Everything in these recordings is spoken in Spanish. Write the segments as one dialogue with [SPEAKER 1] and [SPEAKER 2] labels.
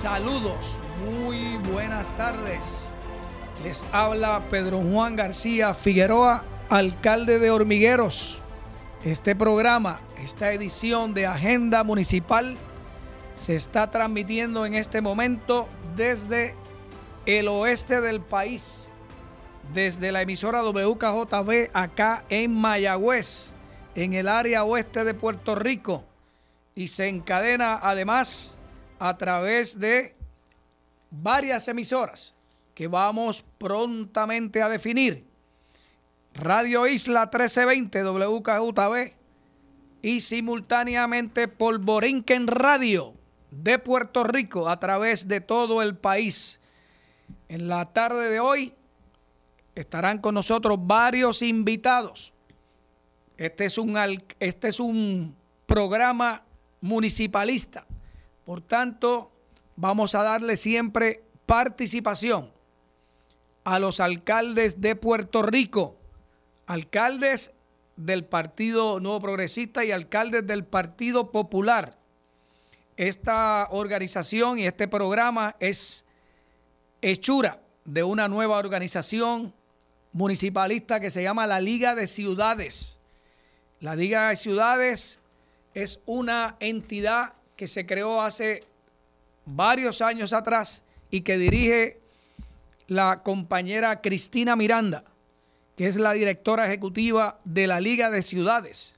[SPEAKER 1] Saludos, muy buenas tardes. Les habla Pedro Juan García Figueroa, alcalde de Hormigueros. Este programa, esta edición de Agenda Municipal se está transmitiendo en este momento desde el oeste del país, desde la emisora WKJB acá en Mayagüez, en el área oeste de Puerto Rico, y se encadena además a través de varias emisoras que vamos prontamente a definir. Radio Isla 1320 WKJB y simultáneamente por Borinquen Radio de Puerto Rico a través de todo el país. En la tarde de hoy estarán con nosotros varios invitados. Este es un, este es un programa municipalista. Por tanto, vamos a darle siempre participación a los alcaldes de Puerto Rico, alcaldes del Partido Nuevo Progresista y alcaldes del Partido Popular esta organización y este programa es hechura de una nueva organización municipalista que se llama la Liga de Ciudades. La Liga de Ciudades es una entidad que se creó hace varios años atrás y que dirige la compañera Cristina Miranda, que es la directora ejecutiva de la Liga de Ciudades.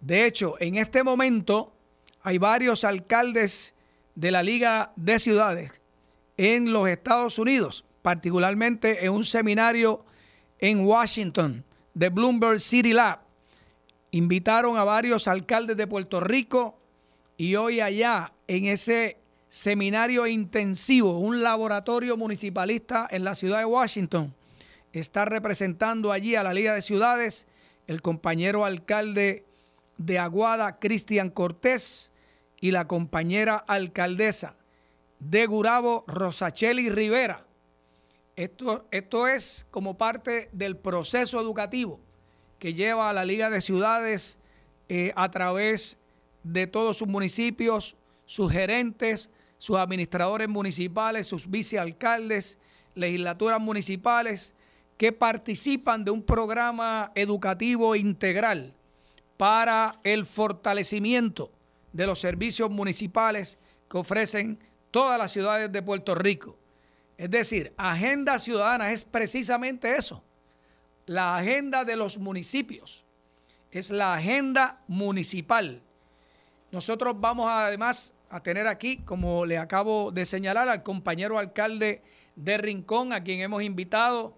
[SPEAKER 1] De hecho, en este momento hay varios alcaldes de la Liga de Ciudades en los Estados Unidos, particularmente en un seminario en Washington de Bloomberg City Lab. Invitaron a varios alcaldes de Puerto Rico y hoy allá en ese seminario intensivo, un laboratorio municipalista en la ciudad de Washington, está representando allí a la Liga de Ciudades el compañero alcalde de Aguada, Cristian Cortés, y la compañera alcaldesa de Gurabo, Rosacheli Rivera. Esto, esto es como parte del proceso educativo que lleva a la Liga de Ciudades eh, a través de todos sus municipios, sus gerentes, sus administradores municipales, sus vicealcaldes, legislaturas municipales, que participan de un programa educativo integral para el fortalecimiento de los servicios municipales que ofrecen todas las ciudades de Puerto Rico. Es decir, agenda ciudadana es precisamente eso. La agenda de los municipios es la agenda municipal. Nosotros vamos además a tener aquí, como le acabo de señalar, al compañero alcalde de Rincón, a quien hemos invitado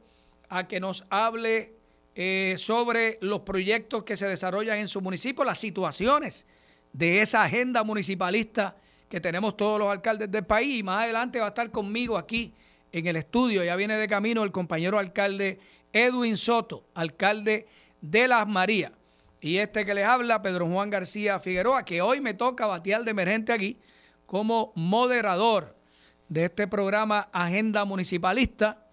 [SPEAKER 1] a que nos hable eh, sobre los proyectos que se desarrollan en su municipio, las situaciones de esa agenda municipalista que tenemos todos los alcaldes del país. Y más adelante va a estar conmigo aquí en el estudio. Ya viene de camino el compañero alcalde Edwin Soto, alcalde de Las Marías. Y este que les habla, Pedro Juan García Figueroa, que hoy me toca batear de emergente aquí como moderador de este programa Agenda Municipalista,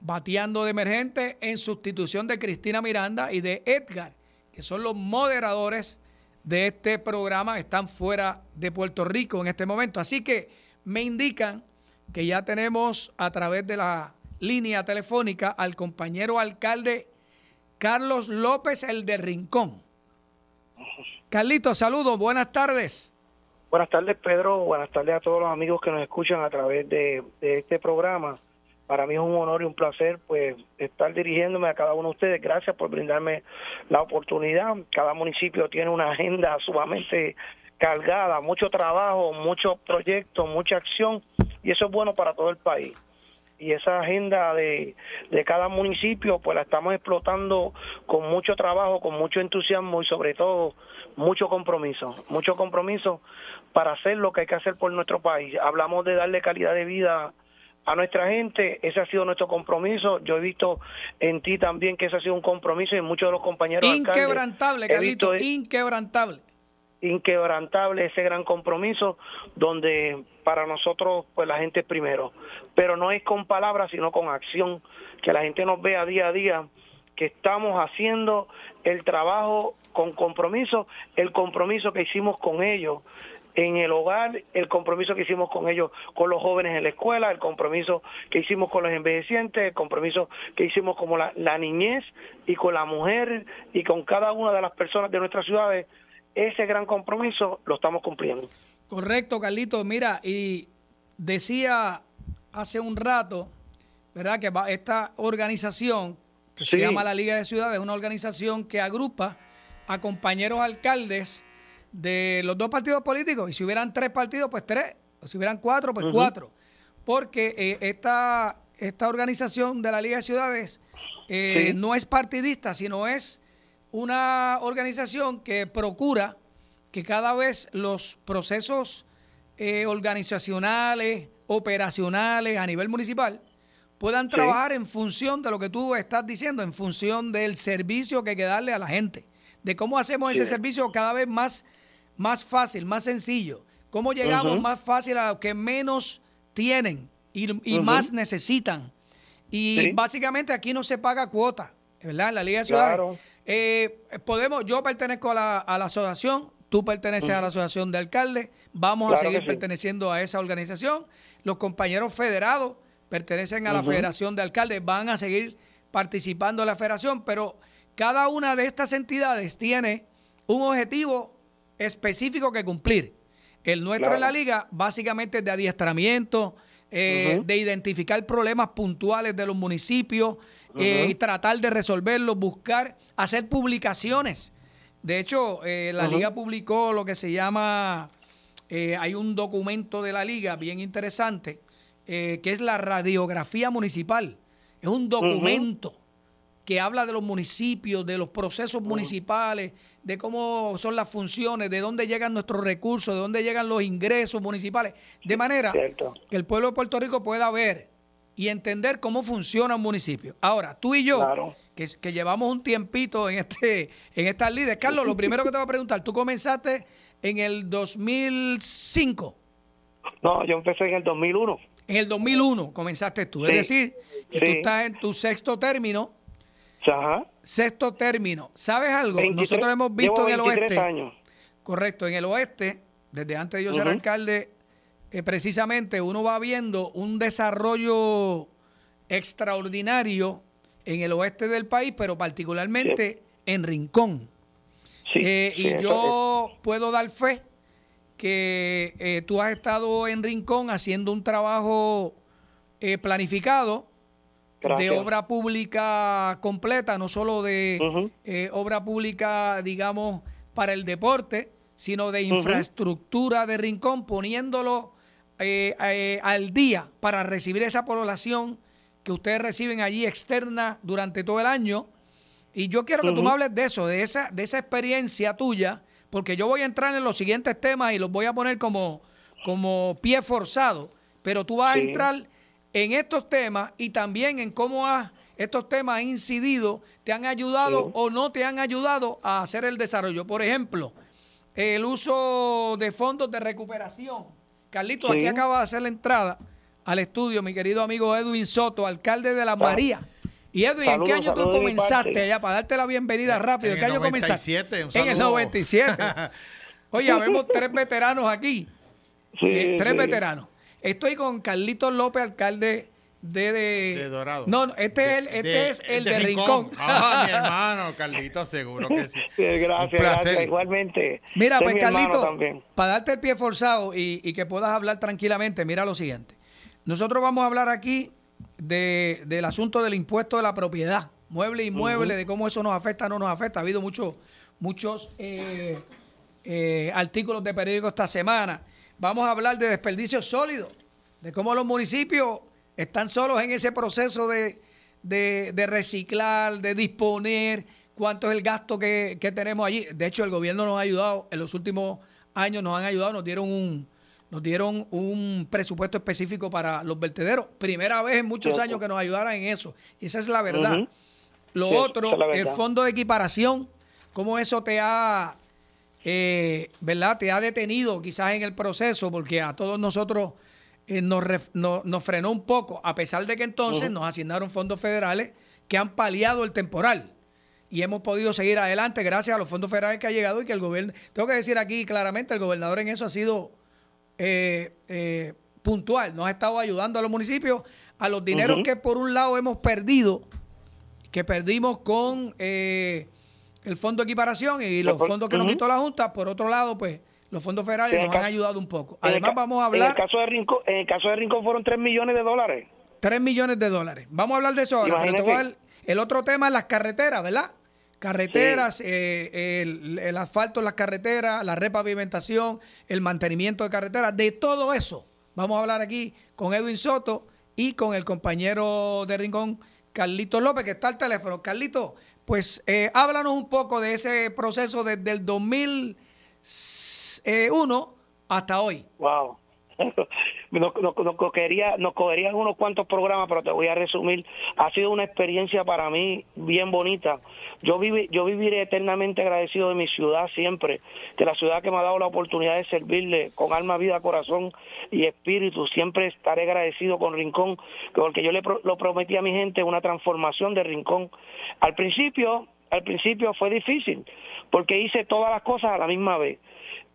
[SPEAKER 1] bateando de emergente en sustitución de Cristina Miranda y de Edgar, que son los moderadores de este programa están fuera de Puerto Rico en este momento. Así que me indican que ya tenemos a través de la línea telefónica al compañero alcalde Carlos López, el de Rincón. Carlitos, saludos, buenas tardes.
[SPEAKER 2] Buenas tardes, Pedro. Buenas tardes a todos los amigos que nos escuchan a través de, de este programa para mí es un honor y un placer pues estar dirigiéndome a cada uno de ustedes. Gracias por brindarme la oportunidad. Cada municipio tiene una agenda sumamente cargada, mucho trabajo, muchos proyectos, mucha acción y eso es bueno para todo el país. Y esa agenda de, de cada municipio pues la estamos explotando con mucho trabajo, con mucho entusiasmo y sobre todo mucho compromiso, mucho compromiso para hacer lo que hay que hacer por nuestro país. Hablamos de darle calidad de vida a nuestra gente, ese ha sido nuestro compromiso. Yo he visto en ti también que ese ha sido un compromiso y en muchos de los compañeros.
[SPEAKER 1] Inquebrantable, Carlito, inquebrantable.
[SPEAKER 2] Inquebrantable ese gran compromiso donde para nosotros pues la gente es primero, pero no es con palabras sino con acción, que la gente nos vea día a día que estamos haciendo el trabajo con compromiso, el compromiso que hicimos con ellos en el hogar, el compromiso que hicimos con ellos, con los jóvenes en la escuela, el compromiso que hicimos con los envejecientes, el compromiso que hicimos con la, niñez y con la mujer y con cada una de las personas de nuestras ciudades, ese gran compromiso lo estamos cumpliendo.
[SPEAKER 1] Correcto, Carlito. Mira, y decía hace un rato, ¿verdad? Que esta organización que se llama la Liga de Ciudades es una organización que agrupa a compañeros alcaldes de los dos partidos políticos. Y si hubieran tres partidos, pues tres. O si hubieran cuatro, pues cuatro. Porque eh, esta, esta organización de la Liga de Ciudades eh, no es partidista, sino es una organización que procura que cada vez los procesos eh, organizacionales, operacionales a nivel municipal puedan trabajar en función de lo que tú estás diciendo, en función del servicio que hay que darle a la gente, de cómo hacemos ese servicio cada vez más más fácil, más sencillo. ¿Cómo llegamos más fácil a los que menos tienen y, más necesitan? Y básicamente aquí no se paga cuota, ¿verdad? En la Liga de Ciudades. Eh, podemos, yo pertenezco a la, asociación, tú perteneces a la asociación de alcaldes, vamos a seguir perteneciendo a esa organización. Los compañeros federados pertenecen a la Federación de Alcaldes, van a seguir participando en la federación, pero cada una de estas entidades tiene un objetivo específico que cumplir. El nuestro en la liga básicamente es de adiestramiento, eh, de identificar problemas puntuales de los municipios eh, y tratar de resolverlos, buscar, hacer publicaciones. De hecho, eh, la liga publicó lo que se llama, hay un documento de la liga bien interesante, que es la radiografía municipal. Es un documento que habla de los municipios, de los procesos municipales, de cómo son las funciones, de dónde llegan nuestros recursos, de dónde llegan los ingresos municipales, de manera que el pueblo de Puerto Rico pueda ver y entender cómo funciona un municipio. Ahora, tú y yo, que, llevamos un tiempito en este en estas líderes, Carlos, lo primero que te voy a preguntar, tú comenzaste en el 2005.
[SPEAKER 2] No, yo empecé en el 2001.
[SPEAKER 1] En el 2001 comenzaste tú, es decir, que tú estás en tu sexto término Sexto término. ¿Sabes algo? Nosotros hemos visto en el oeste. Años. Correcto, en el oeste, desde antes de yo ser alcalde, eh, precisamente uno va viendo un desarrollo extraordinario en el oeste del país, pero particularmente en Rincón. Eh, y yo puedo dar fe que eh, tú has estado en Rincón haciendo un trabajo planificado de obra pública completa, no solo de eh, obra pública, digamos, para el deporte, sino de infraestructura de Rincón, poniéndolo eh, eh, al día para recibir esa población que ustedes reciben allí externa durante todo el año. Y yo quiero que tú me hables de eso, de esa, de esa experiencia tuya, porque yo voy a entrar en los siguientes temas y los voy a poner como, como pie forzado, pero tú vas a entrar en estos temas y también en cómo estos temas han incidido, te han ayudado o no te han ayudado a hacer el desarrollo. Por ejemplo, el uso de fondos de recuperación. Carlito, aquí acaba de hacer la entrada al estudio mi querido amigo Edwin Soto, alcalde de La María. Y Edwin, ¿en qué año tú comenzaste allá? Para darte la bienvenida rápido. ¿En, qué año comenzaste? En el 97. Oye, vemos tres veteranos aquí. Eh, tres veteranos. Estoy con Carlitos López, alcalde de,
[SPEAKER 3] de, Dorado.
[SPEAKER 1] No, este, es el, este es el de, Rincón.
[SPEAKER 3] Ah, mi hermano, Carlitos, seguro que sí.
[SPEAKER 2] gracias, gracias, igualmente.
[SPEAKER 1] Mira, pues Carlitos, para darte el pie forzado y, que puedas hablar tranquilamente, mira lo siguiente. Nosotros vamos a hablar aquí de, del asunto del impuesto de la propiedad, mueble y inmueble, de cómo eso nos afecta o no nos afecta. Ha habido muchos muchos eh, eh, artículos de periódico esta semana Vamos a hablar de desperdicio sólido, de cómo los municipios Están solos en ese proceso de, de, reciclar, de disponer, cuánto es el gasto que, que, tenemos allí. De hecho, el gobierno nos ha ayudado, en los últimos años nos han ayudado, nos dieron un, nos dieron un presupuesto específico para los vertederos. Primera vez en muchos años que nos ayudaran en eso. Y esa es la verdad. Lo otro, el fondo de equiparación, cómo eso te ha, eh, ¿verdad? Te ha detenido quizás en el proceso, porque a todos nosotros eh, nos, nos, frenó un poco, a pesar de que entonces nos asignaron fondos federales que han paliado el temporal. Y hemos podido seguir adelante gracias a los fondos federales que ha llegado y que el gobierno, tengo que decir aquí claramente, el gobernador en eso ha sido eh, eh, puntual, nos ha estado ayudando a los municipios a los dineros que por un lado hemos perdido, que perdimos con el fondo de equiparación y los fondos que nos quitó la Junta, por otro lado, pues los fondos federales nos han ayudado un poco. Además, vamos a hablar.
[SPEAKER 2] En el caso de Rincón, en el caso de Rincón fueron 3 millones de dólares.
[SPEAKER 1] 3 millones de dólares. Vamos a hablar de eso ahora. el otro tema es las carreteras, ¿verdad? Carreteras, eh, el, asfalto en las carreteras, la repavimentación, el mantenimiento de carreteras, de todo eso. Vamos a hablar aquí con Edwin Soto y con el compañero de Rincón, Carlito López, que está al teléfono. Carlito, pues eh, háblanos un poco de ese proceso desde el 2000 eh, uno hasta hoy.
[SPEAKER 2] Wow. Nos, cogería, nos cogerían unos cuantos programas, pero te voy a resumir. Ha sido una experiencia para mí bien bonita. Yo, viví, yo viviré eternamente agradecido de mi ciudad siempre, de la ciudad que me ha dado la oportunidad de servirle con alma, vida, corazón y espíritu. Siempre estaré agradecido con Rincón, porque yo le lo prometí a mi gente una transformación de Rincón. Al principio, al principio fue difícil, porque hice todas las cosas a la misma vez.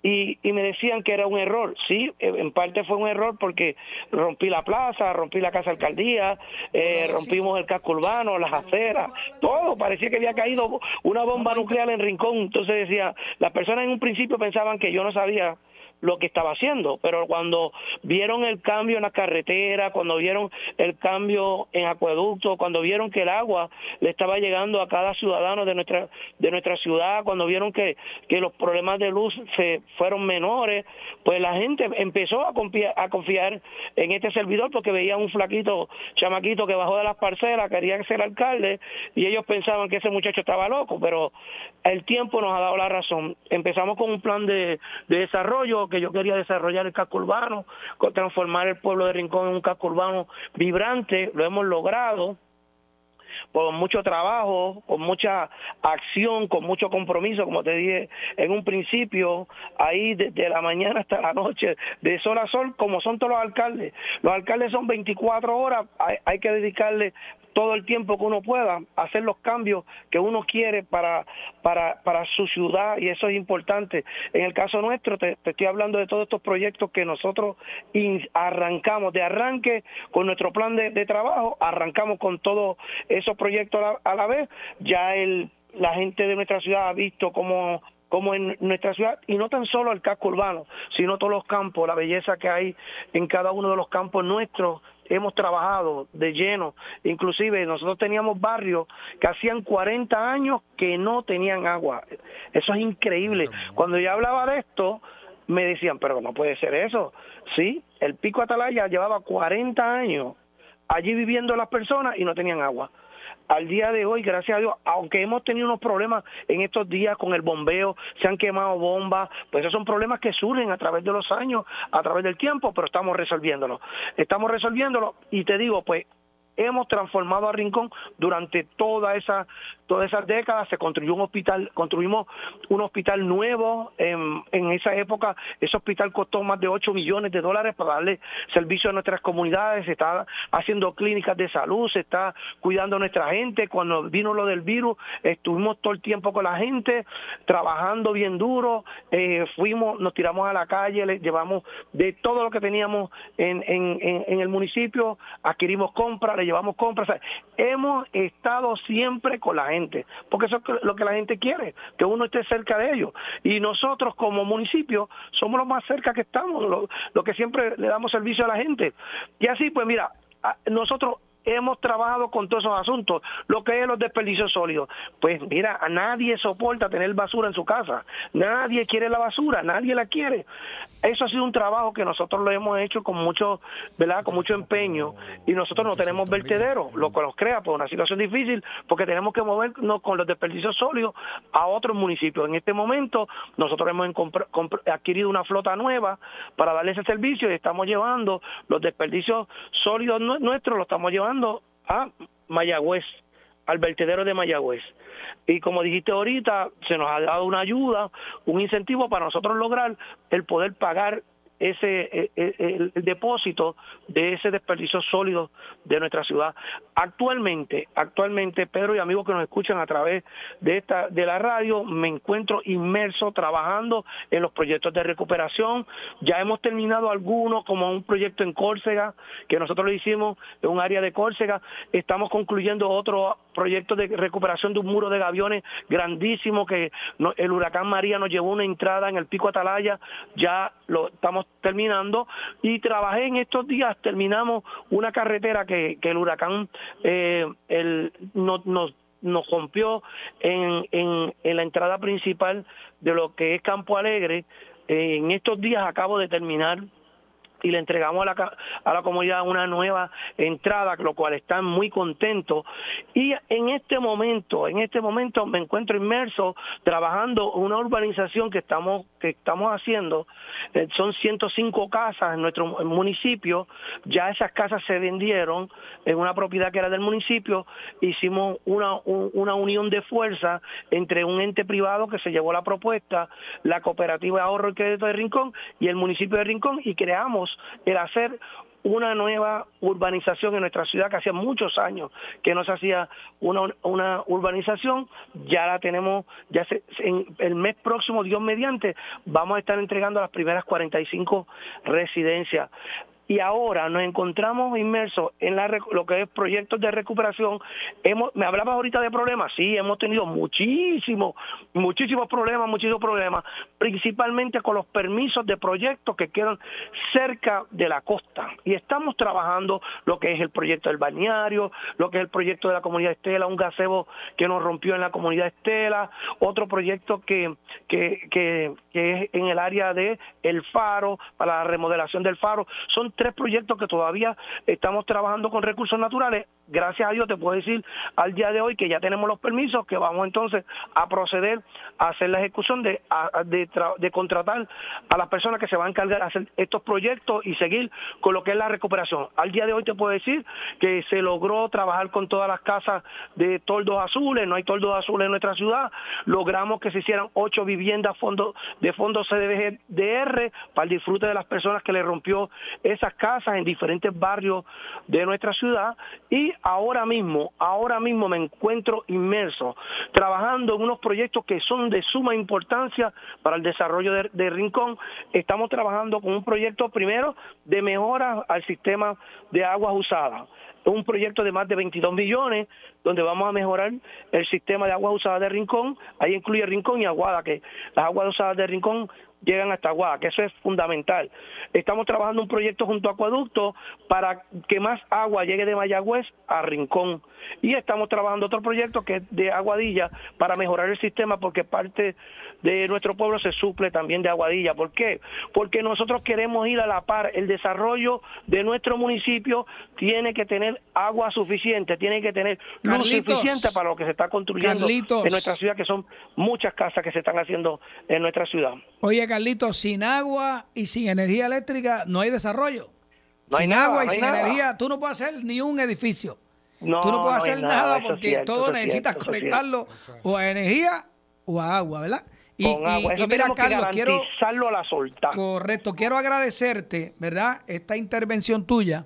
[SPEAKER 2] Y, y, me decían que era un error. Sí, en parte fue un error porque rompí la plaza, rompí la casa alcaldía, eh, rompimos el casco urbano, las aceras, todo. Parecía que había caído una bomba nuclear en Rincón. Entonces decía, las personas en un principio pensaban que yo no sabía lo que estaba haciendo, pero cuando vieron el cambio en la carretera, cuando vieron el cambio en acueducto, cuando vieron que el agua le estaba llegando a cada ciudadano de nuestra de nuestra ciudad, cuando vieron que, que los problemas de luz se fueron menores, pues la gente empezó a confiar, en este servidor porque veía un flaquito chamaquito que bajó de las parcelas, quería ser alcalde y ellos pensaban que ese muchacho estaba loco, pero el tiempo nos ha dado la razón. Empezamos con un plan de, de desarrollo que yo quería desarrollar el casco urbano, transformar el pueblo de Rincón en un casco urbano vibrante, lo hemos logrado con mucho trabajo, con mucha acción, con mucho compromiso, como te dije en un principio, ahí desde la mañana hasta la noche, de sol a sol, como son todos los alcaldes. Los alcaldes son 24 horas, hay, hay que dedicarle todo el tiempo que uno pueda, hacer los cambios que uno quiere para, para, para su ciudad y eso es importante. En el caso nuestro, te, estoy hablando de todos estos proyectos que nosotros arrancamos, de arranque con nuestro plan de, trabajo, arrancamos con todos esos proyectos a la, vez, ya el, la gente de nuestra ciudad ha visto cómo como en nuestra ciudad, y no tan solo el casco urbano, sino todos los campos, la belleza que hay en cada uno de los campos nuestros, hemos trabajado de lleno. Inclusive nosotros teníamos barrios que hacían 40 años que no tenían agua. Eso es increíble. Cuando yo hablaba de esto, me decían, pero no puede ser eso. Sí, el Pico Atalaya llevaba 40 años allí viviendo las personas y no tenían agua al día de hoy, gracias a Dios, aunque hemos tenido unos problemas en estos días con el bombeo, se han quemado bombas, pues esos son problemas que surgen a través de los años, a través del tiempo, pero estamos resolviéndolo. Estamos resolviéndolo y te digo, pues hemos transformado a Rincón durante toda esa todas esas décadas se construyó un hospital construimos un hospital nuevo en, en esa época. Ese hospital costó más de 8 millones de dólares para darle servicio a nuestras comunidades. Se está haciendo clínicas de salud se está cuidando a nuestra gente. Cuando vino lo del virus estuvimos todo el tiempo con la gente trabajando bien duro. Eh, fuimos nos tiramos a la calle le llevamos de todo lo que teníamos en, en, en el municipio adquirimos compras llevamos compras. hemos estado siempre con la gente, porque eso es lo que la gente quiere, que uno esté cerca de ellos. Y nosotros como municipio somos los más cerca que estamos, lo, que siempre le damos servicio a la gente. Y así, pues mira, nosotros hemos trabajado con todos esos asuntos, lo que es los desperdicios sólidos. Pues mira, a nadie soporta tener basura en su casa, nadie quiere la basura, nadie la quiere. Eso ha sido un trabajo que nosotros lo hemos hecho con mucho, ¿verdad? Con mucho empeño y nosotros no tenemos vertedero, lo que nos crea por una situación difícil porque tenemos que movernos con los desperdicios sólidos a otros municipios. En este momento nosotros hemos adquirido una flota nueva para darle ese servicio y estamos llevando los desperdicios sólidos nuestros, lo estamos llevando a Mayagüez, al vertedero de Mayagüez. Y como dijiste ahorita, se nos ha dado una ayuda, un incentivo para nosotros lograr el poder pagar ese eh, eh, el, depósito de ese desperdicio sólido de nuestra ciudad. Actualmente, actualmente, Pedro y amigos que nos escuchan a través de esta de la radio, me encuentro inmerso trabajando en los proyectos de recuperación. Ya hemos terminado algunos, como un proyecto en Córcega, que nosotros lo hicimos en un área de Córcega. Estamos concluyendo otro proyecto de recuperación de un muro de gaviones grandísimo que el huracán María nos llevó una entrada en el pico Atalaya. Ya lo estamos terminando y trabajé en estos días, terminamos una carretera que, que el huracán eh, el, nos, nos, nos rompió en, en, en la entrada principal de lo que es Campo Alegre. en estos días acabo de terminar y le entregamos a la, a la comunidad una nueva entrada, lo cual están muy contentos. Y en este momento, en este momento me encuentro inmerso trabajando una urbanización que estamos, que estamos haciendo. Eh, son 105 casas en nuestro municipio. Ya esas casas se vendieron en una propiedad que era del municipio. Hicimos una, una unión de fuerza entre un ente privado que se llevó la propuesta, la cooperativa de ahorro y crédito de Rincón y el municipio de Rincón y creamos el hacer una nueva urbanización en nuestra ciudad que hacía muchos años que no se hacía una, una urbanización, ya la tenemos, ya se, en el mes próximo, Dios mediante, vamos a estar entregando las primeras 45 residencias y ahora nos encontramos inmersos en la, lo que es proyectos de recuperación. Hemos, me hablabas ahorita de problemas, sí, hemos tenido muchísimos, muchísimos problemas, muchísimos problemas, principalmente con los permisos de proyectos que quedan cerca de la costa. Y estamos trabajando lo que es el proyecto del balneario, lo que es el proyecto de la comunidad Estela, un gazebo que nos rompió en la comunidad Estela, otro proyecto que, que, que, que es en el área de El Faro, para la remodelación del Faro. Son tres proyectos que todavía estamos trabajando con recursos naturales. Gracias a Dios te puedo decir al día de hoy que ya tenemos los permisos, que vamos entonces a proceder a hacer la ejecución de, de, contratar a las personas que se van a encargar de hacer estos proyectos y seguir con lo que es la recuperación. Al día de hoy te puedo decir que se logró trabajar con todas las casas de toldos azules, no hay toldos azules en nuestra ciudad, logramos que se hicieran ocho viviendas fondo, de fondos CDBGDR para el disfrute de las personas que le rompió esa casas en diferentes barrios de nuestra ciudad y ahora mismo, ahora mismo me encuentro inmerso trabajando en unos proyectos que son de suma importancia para el desarrollo de, Rincón. Estamos trabajando con un proyecto primero de mejora al sistema de aguas usadas un proyecto de más de 22 millones donde vamos a mejorar el sistema de aguas usadas de Rincón, ahí incluye Rincón y Aguada, que las aguas usadas de Rincón llegan hasta Aguada, que eso es fundamental. Estamos trabajando un proyecto junto a Acueducto para que más agua llegue de Mayagüez a Rincón. Y estamos trabajando otro proyecto que es de Aguadilla para mejorar el sistema porque parte de nuestro pueblo se suple también de Aguadilla. ¿Por qué? Porque nosotros queremos ir a la par. El desarrollo de nuestro municipio tiene que tener agua suficiente, tiene que tener luz suficiente para lo que se está construyendo en nuestra ciudad, que son muchas casas que se están haciendo en nuestra ciudad.
[SPEAKER 1] Oye, Carlitos, sin agua y sin energía eléctrica no hay desarrollo. sin agua y sin energía, tú no puedes hacer ni un edificio. No, tú no puedes hacer nada, porque todo necesitas conectarlo o a energía o a agua, ¿verdad?
[SPEAKER 2] Y, mira, Carlos, quiero a la solta.
[SPEAKER 1] Correcto, quiero agradecerte, ¿verdad? Esta intervención tuya.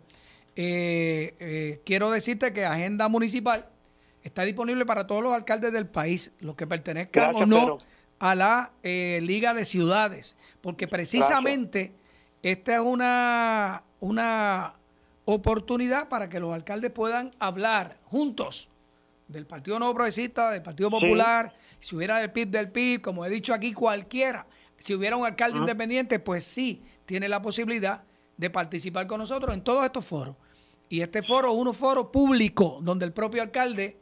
[SPEAKER 1] Eh, eh, quiero decirte que Agenda Municipal está disponible para todos los alcaldes del país, los que pertenezcan o no a la eh, Liga de Ciudades, porque precisamente esta es una, una oportunidad para que los alcaldes puedan hablar juntos del Partido Nuevo Progresista, del Partido Popular, si hubiera del PIB, del PIB, como he dicho aquí, cualquiera. Si hubiera un alcalde independiente, pues sí, tiene la posibilidad de participar con nosotros en todos estos foros. Y este foro es un foro público donde el propio alcalde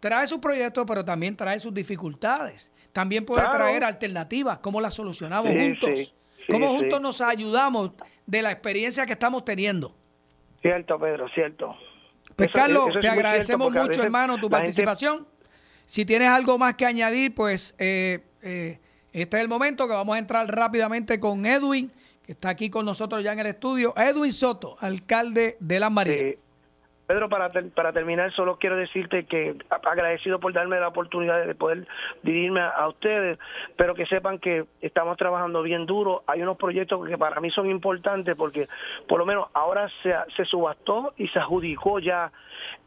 [SPEAKER 1] trae sus proyectos, pero también trae sus dificultades. También puede traer alternativas, cómo las solucionamos juntos, cómo juntos nos ayudamos de la experiencia que estamos teniendo.
[SPEAKER 2] Cierto, Pedro, cierto.
[SPEAKER 1] Pues Carlos, te agradecemos mucho, hermano, tu participación. Si tienes algo más que añadir, pues eh, eh, este es el momento que vamos a entrar rápidamente con Edwin, que está aquí con nosotros ya en el estudio. Edwin Soto, alcalde de Las Marías.
[SPEAKER 2] Pedro, para, para terminar, solo quiero decirte que agradecido por darme la oportunidad de poder dirigirme a, ustedes, pero que sepan que estamos trabajando bien duro. Hay unos proyectos que para mí son importantes porque por lo menos ahora se, se subastó y se adjudicó ya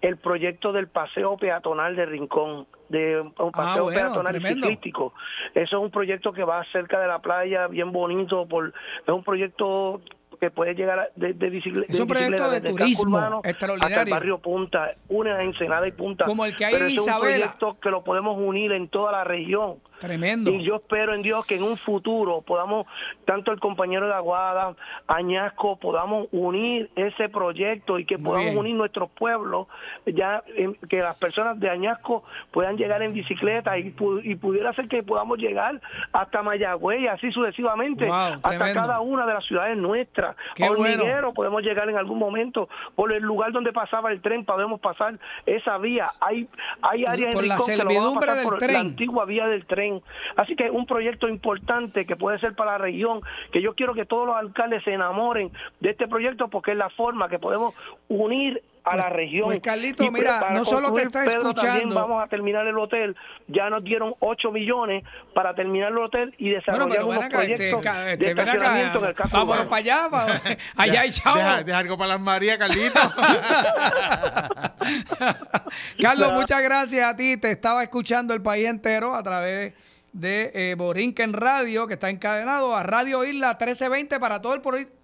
[SPEAKER 2] el proyecto del paseo peatonal de Rincón de un ah, paseo peatonal ciclístico. Eso es un proyecto que va cerca de la playa, bien bonito, por es un proyecto que puede llegar de, de, bicicleta.
[SPEAKER 1] Es un proyecto de turismo extraordinario.
[SPEAKER 2] Hasta el barrio Punta, una Ensenada y Punta.
[SPEAKER 1] Como el que hay en Isabela. Es un proyecto
[SPEAKER 2] que lo podemos unir en toda la región.
[SPEAKER 1] Tremendo.
[SPEAKER 2] Y yo espero en Dios que en un futuro podamos, tanto el compañero de Aguada, Añasco, podamos unir ese proyecto y que podamos unir nuestros pueblos, ya que las personas de Añasco puedan llegar en bicicleta y, pudiera ser que podamos llegar hasta Mayagüey, así sucesivamente, hasta cada una de las ciudades nuestras. Qué Hormiguero podemos llegar en algún momento, por el lugar donde pasaba el tren podemos pasar esa vía. Hay, hay áreas
[SPEAKER 1] por
[SPEAKER 2] en
[SPEAKER 1] la servidumbre del tren.
[SPEAKER 2] la antigua vía del tren Así que un proyecto importante que puede ser para la región, que yo quiero que todos los alcaldes se enamoren de este proyecto porque es la forma que podemos unir a la pues, región.
[SPEAKER 1] Pues Carlito, mira, no solo te está escuchando.
[SPEAKER 2] vamos a terminar el hotel. Ya nos dieron 8 millones para terminar el hotel y desarrollar unos este, proyectos de este, estacionamiento en el caso
[SPEAKER 1] Vámonos para allá, allá hay chavo.
[SPEAKER 3] Deja, algo para las María, Carlito.
[SPEAKER 1] Carlos, muchas gracias a ti. Te estaba escuchando el país entero a través de eh, Borinquen Radio, que está encadenado a Radio Isla 1320 para todo el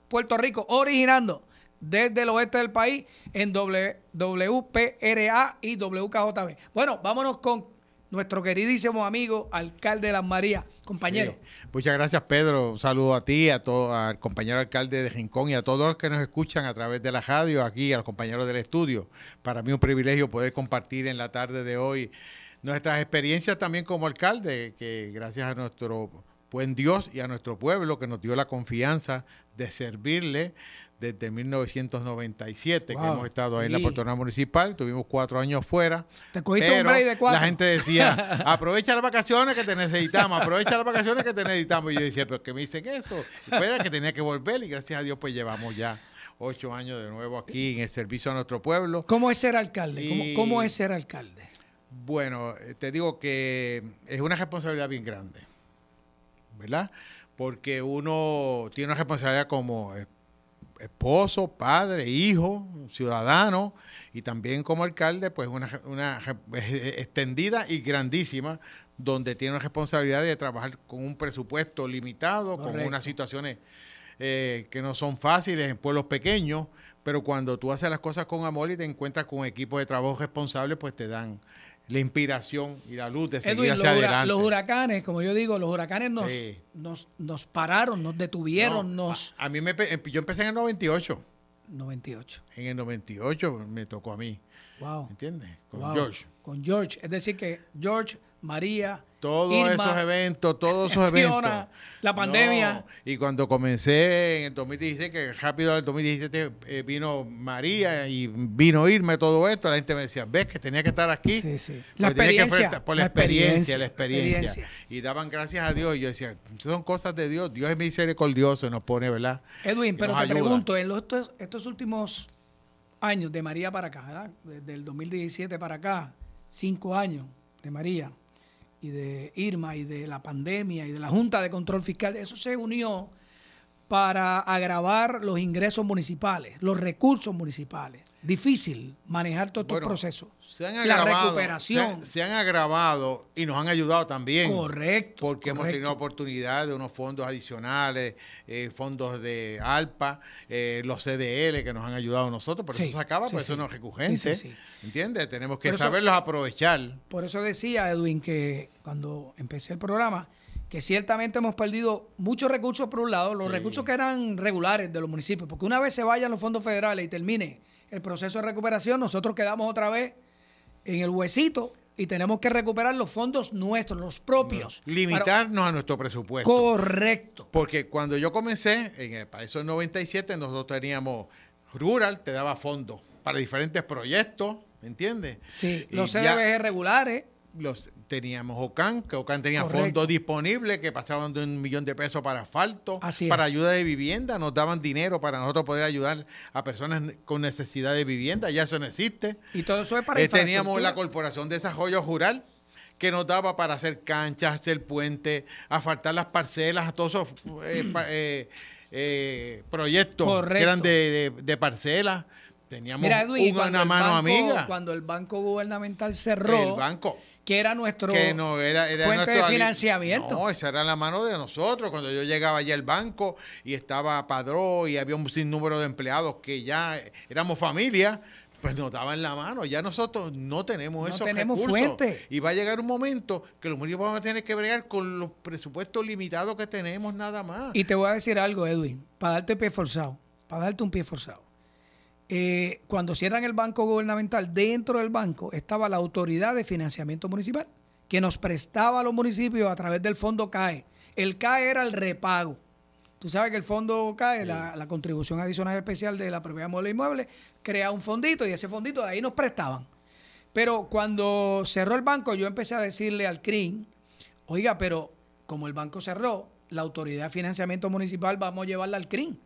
[SPEAKER 1] Puerto Rico, originando desde el oeste del país en WPRA y WKJB. Bueno, vámonos con nuestro queridísimo amigo, alcalde de Las Marías, compañero.
[SPEAKER 3] Muchas gracias, Pedro. Un saludo a ti, a todo, al compañero alcalde de Rincón y a todos los que nos escuchan a través de la radio, aquí, a los compañeros del estudio. Para mí un privilegio poder compartir en la tarde de hoy nuestras experiencias también como alcalde, que gracias a nuestro buen Dios y a nuestro pueblo que nos dio la confianza de servirle desde 1997 que hemos estado ahí en la Portona Municipal, tuvimos cuatro años fuera.
[SPEAKER 1] Te cogiste un break de cuatro.
[SPEAKER 3] La gente decía, aprovecha las vacaciones que te necesitamos, aprovecha las vacaciones que te necesitamos. Y yo decía, pero ¿qué me dicen eso? Espera que tenía que volver y gracias a Dios pues llevamos ya ocho años de nuevo aquí en el servicio a nuestro pueblo.
[SPEAKER 1] ¿Cómo es ser alcalde? ¿Cómo es ser alcalde?
[SPEAKER 3] Bueno, eh, te digo que es una responsabilidad bien grande, ¿verdad? Porque uno tiene una responsabilidad como esposo, padre, hijo, ciudadano y también como alcalde, pues una, una extendida y grandísima, donde tiene una responsabilidad de trabajar con un presupuesto limitado, con unas situaciones eh, que no son fáciles en pueblos pequeños, pero cuando tú haces las cosas con amor y te encuentras con equipos de trabajo responsables, pues te dan la inspiración y la luz de seguir hacia
[SPEAKER 1] los,
[SPEAKER 3] adelante.
[SPEAKER 1] Los huracanes, como yo digo, los huracanes nos, nos, nos pararon, nos detuvieron, nos...
[SPEAKER 3] A, mí me, yo empecé en el 98.
[SPEAKER 1] 98.
[SPEAKER 3] En el 98 me tocó a mí.
[SPEAKER 1] Wow.
[SPEAKER 3] ¿Entiendes? Con George.
[SPEAKER 1] Con George. Es decir, que George, María,
[SPEAKER 3] todos esos eventos, todos esos eventos.
[SPEAKER 1] La pandemia.
[SPEAKER 3] y cuando comencé en el 2016, que rápido en el 2017 eh, vino María y vino Irme todo esto, la gente me decía, ves que tenía que estar aquí.
[SPEAKER 1] Sí, sí. La experiencia.
[SPEAKER 3] por la, experiencia, la experiencia, Y daban gracias a Dios. Y yo decía, son cosas de Dios. Dios es misericordioso y nos pone, ¿verdad?
[SPEAKER 1] Edwin, pero te pregunto, en estos, estos últimos años de María para acá, ¿verdad? Desde el 2017 para acá, cinco años de María y de Irma y de la pandemia y de la Junta de Control Fiscal, eso se unió para agravar los ingresos municipales, los recursos municipales. Difícil manejar todos estos procesos.
[SPEAKER 3] Se han agravado, la recuperación. Se, han agravado y nos han ayudado también.
[SPEAKER 1] Correcto.
[SPEAKER 3] Porque hemos tenido oportunidad de unos fondos adicionales, eh, fondos de ALPA, eh, los CDL que nos han ayudado a nosotros, pero eso se acaba, pues eso no es recurrente. ¿Entiendes? Tenemos que saberlos aprovechar.
[SPEAKER 1] Por eso decía, Edwin, que cuando empecé el programa, que ciertamente hemos perdido muchos recursos por un lado, los recursos que eran regulares de los municipios, porque una vez se vayan los fondos federales y termine el proceso de recuperación, nosotros quedamos otra vez en el huesito y tenemos que recuperar los fondos nuestros, los propios.
[SPEAKER 3] Limitarnos a nuestro presupuesto.
[SPEAKER 1] Correcto.
[SPEAKER 3] Porque cuando yo comencé, en el país 97, nosotros teníamos Rural, te daba fondos para diferentes proyectos, ¿me entiendes?
[SPEAKER 1] Sí, los CDBG regulares
[SPEAKER 3] los teníamos OCAN, que OCAN tenía fondos disponibles que pasaban de un millón de pesos para asfalto, para ayuda de vivienda, nos daban dinero para nosotros poder ayudar a personas con necesidad de vivienda, ya eso no existe.
[SPEAKER 1] Y todo eso es para
[SPEAKER 3] eh, Teníamos la Corporación de Desarrollo Rural que nos daba para hacer canchas, hacer puentes, asfaltar las parcelas, a todos esos eh, eh, eh, proyectos que eran de, parcelas. Teníamos
[SPEAKER 1] una mano amiga. Cuando el banco gubernamental cerró,
[SPEAKER 3] el banco
[SPEAKER 1] que era nuestro
[SPEAKER 3] que no, era,
[SPEAKER 1] fuente de financiamiento.
[SPEAKER 3] No, esa era la mano de nosotros. Cuando yo llegaba allá al banco y estaba padrón y había un sinnúmero de empleados que ya éramos familia, pues nos daban la mano. Ya nosotros no tenemos no esos tenemos Fuente. Y va a llegar un momento que los municipios vamos a tener que bregar con los presupuestos limitados que tenemos nada más.
[SPEAKER 1] Y te voy a decir algo, Edwin, para darte pie forzado, para darte un pie forzado. Eh, cuando cierran el banco gubernamental, dentro del banco estaba la autoridad de financiamiento municipal, que nos prestaba a los municipios a través del fondo CAE. El CAE era el repago. Tú sabes que el fondo CAE, la, contribución adicional especial de la propiedad mueble inmueble, crea un fondito y ese fondito de ahí nos prestaban. Pero cuando cerró el banco, yo empecé a decirle al CRIM, oiga, pero como el banco cerró, la autoridad de financiamiento municipal vamos a llevarla al CRIM.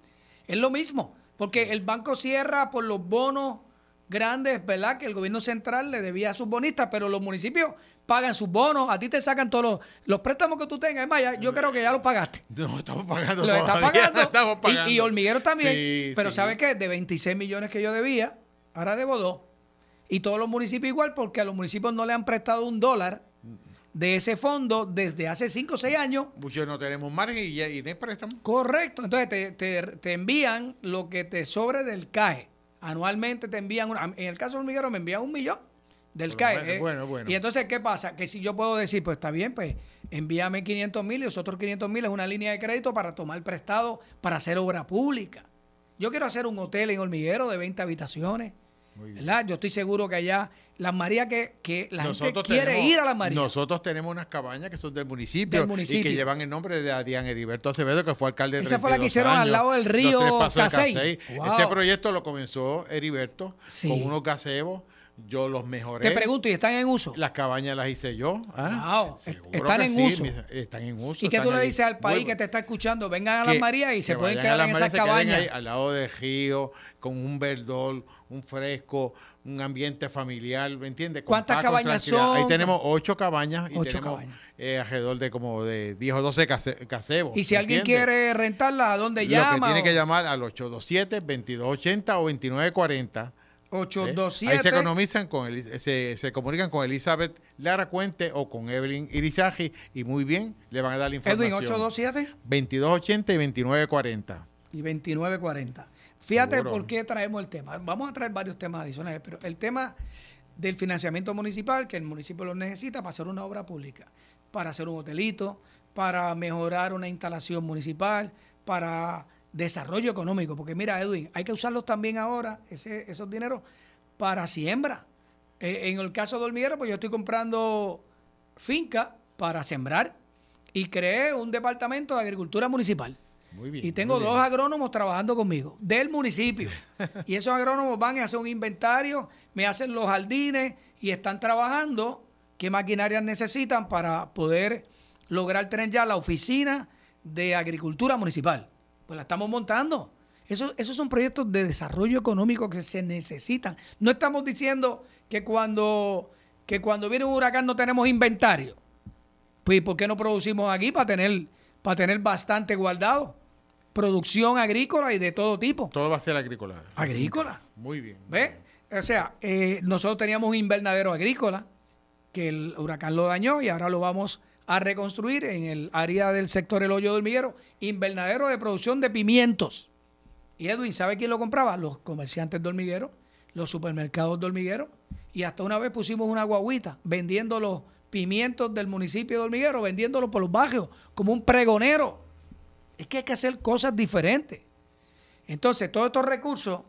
[SPEAKER 1] Es lo mismo. Porque el banco cierra por los bonos grandes, ¿verdad? Que el gobierno central le debía a sus bonistas, pero los municipios pagan sus bonos, a ti te sacan todos los, préstamos que tú tengas. Es más, yo creo que ya los pagaste.
[SPEAKER 3] No, estamos pagando.
[SPEAKER 1] Lo estamos pagando. Y, Hormiguero también. pero ¿sabes qué? De 26 millones que yo debía, ahora debo dos. Y todos los municipios igual, porque a los municipios no le han prestado un dólar de ese fondo desde hace 5 o 6 años.
[SPEAKER 3] Muchos no tenemos margen y, ya, y no préstamo.
[SPEAKER 1] Correcto. Entonces te, te, envían lo que te sobre del CAE. Anualmente te envían, una, en el caso del hormiguero me envían un millón del CAE. Bueno, bueno, Y entonces, ¿qué pasa? Que si yo puedo decir, pues está bien, pues envíame 500 mil y los otros 500 mil es una línea de crédito para tomar prestado para hacer obra pública. Yo quiero hacer un hotel en hormiguero de 20 habitaciones ¿verdad? Yo estoy seguro que allá, Las Marías, que, que la gente quiere ir a Las Marías.
[SPEAKER 3] Nosotros tenemos unas cabañas que son del municipio, y que llevan el nombre de Adrián Heriberto Acevedo, que fue alcalde de
[SPEAKER 1] Esa fue la que hicieron al lado del río Casey.
[SPEAKER 3] Ese proyecto lo comenzó Heriberto con unos gazebos yo los mejoré.
[SPEAKER 1] Te pregunto, ¿y están en uso?
[SPEAKER 3] Las cabañas las hice yo.
[SPEAKER 1] ¿ah? Están en uso.
[SPEAKER 3] Están en uso.
[SPEAKER 1] ¿Y qué tú le dices al país que te está escuchando? Vengan a Las Marías y se pueden quedar en esas cabañas.
[SPEAKER 3] al lado del río, con un verdol, un fresco, un ambiente familiar, ¿me entiendes?
[SPEAKER 1] ¿Cuántas cabañas son?
[SPEAKER 3] Ahí tenemos ocho cabañas y tenemos eh, alrededor de como de 10 o 12 casebos.
[SPEAKER 1] Y si alguien quiere rentarla, ¿a dónde llama?
[SPEAKER 3] Lo que tiene que llamar al 827-2280 o 2940
[SPEAKER 1] 827.
[SPEAKER 3] Ahí se economizan con se, se, comunican con Elizabeth Lara Cuente o con Evelyn Irizaji y muy bien le van a dar la información.
[SPEAKER 1] Edwin 827
[SPEAKER 3] 2280 y 2940.
[SPEAKER 1] Y 2940. Fíjate por qué traemos el tema. Vamos a traer varios temas adicionales, pero el tema del financiamiento municipal, que el municipio lo necesita para hacer una obra pública, para hacer un hotelito, para mejorar una instalación municipal, para desarrollo económico. Porque mira, Edwin, hay que usarlos también ahora, ese, esos dineros, para siembra. Eh, en el caso de Hormiguero, pues yo estoy comprando finca para sembrar y creé un departamento de agricultura municipal. Muy bien, y tengo dos agrónomos trabajando conmigo del municipio. y esos agrónomos van a hacer un inventario, me hacen los jardines y están trabajando qué maquinarias necesitan para poder lograr tener ya la oficina de agricultura municipal pues la estamos montando. Eso, esos son proyectos de desarrollo económico que se necesitan. No estamos diciendo que cuando, que cuando viene un huracán no tenemos inventario. Pues, ¿por qué no producimos aquí para tener, para tener bastante guardado? Producción agrícola y de todo tipo.
[SPEAKER 3] Todo va a ser agrícola.
[SPEAKER 1] Agrícola.
[SPEAKER 3] Muy bien.
[SPEAKER 1] ¿Ves? O sea, eh, nosotros teníamos un invernadero agrícola que el huracán lo dañó y ahora lo vamos a reconstruir en el área del sector El Hoyo de Hormiguero, invernadero de producción de pimientos. Y Edwin, ¿sabe quién lo compraba? Los comerciantes de hormiguero, los supermercados de hormiguero. Y hasta una vez pusimos una guaguita vendiendo los pimientos del municipio de Hormiguero, vendiéndolos por los barrios, como un pregonero. Es que hay que hacer cosas diferentes. Entonces, todos estos recursos,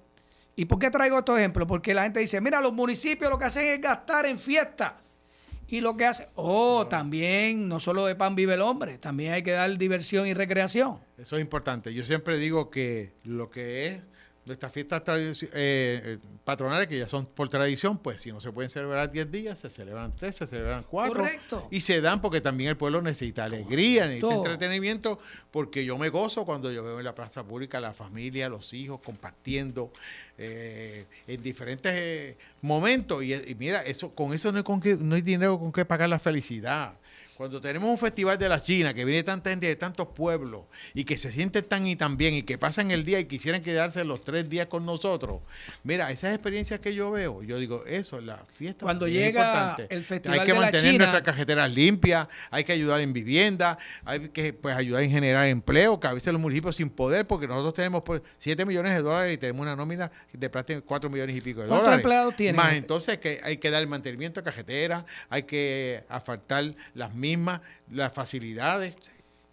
[SPEAKER 1] ¿y por qué traigo estos ejemplos? Porque la gente dice, mira, los municipios lo que hacen es gastar en fiesta. Y lo que hace, oh, también, no solo de pan vive el hombre, también hay que dar diversión y recreación.
[SPEAKER 3] Eso es importante. Yo siempre digo que lo que es de estas fiestas eh, eh, patronales que ya son por tradición, pues si no se pueden celebrar 10 días, se celebran 3, se celebran 4.
[SPEAKER 1] Correcto.
[SPEAKER 3] Y se dan porque también el pueblo necesita alegría, necesita entretenimiento, porque yo me gozo cuando yo veo en la plaza pública la familia, los hijos compartiendo eh, en diferentes momentos. Y, mira, eso con eso no hay, con que, no hay dinero con que pagar la felicidad. Cuando tenemos un festival de la China que viene tanta gente de tantos pueblos y que se siente tan y tan bien y que pasan el día y quisieran quedarse los tres días con nosotros, mira, esas experiencias que yo veo, yo digo, eso es la fiesta.
[SPEAKER 1] Cuando llega el festival
[SPEAKER 3] Hay que
[SPEAKER 1] de
[SPEAKER 3] mantener
[SPEAKER 1] la China,
[SPEAKER 3] nuestras cajeteras limpias, hay que ayudar en vivienda, hay que pues ayudar en generar empleo, que a veces los municipios sin poder, porque nosotros tenemos pues, 7 millones de dólares y tenemos una nómina de prácticamente 4 millones y pico de
[SPEAKER 1] ¿Cuántos
[SPEAKER 3] dólares.
[SPEAKER 1] empleados tienen?
[SPEAKER 3] Más entonces que hay que dar el mantenimiento de cajeteras, hay que asfaltar las mismas, las facilidades.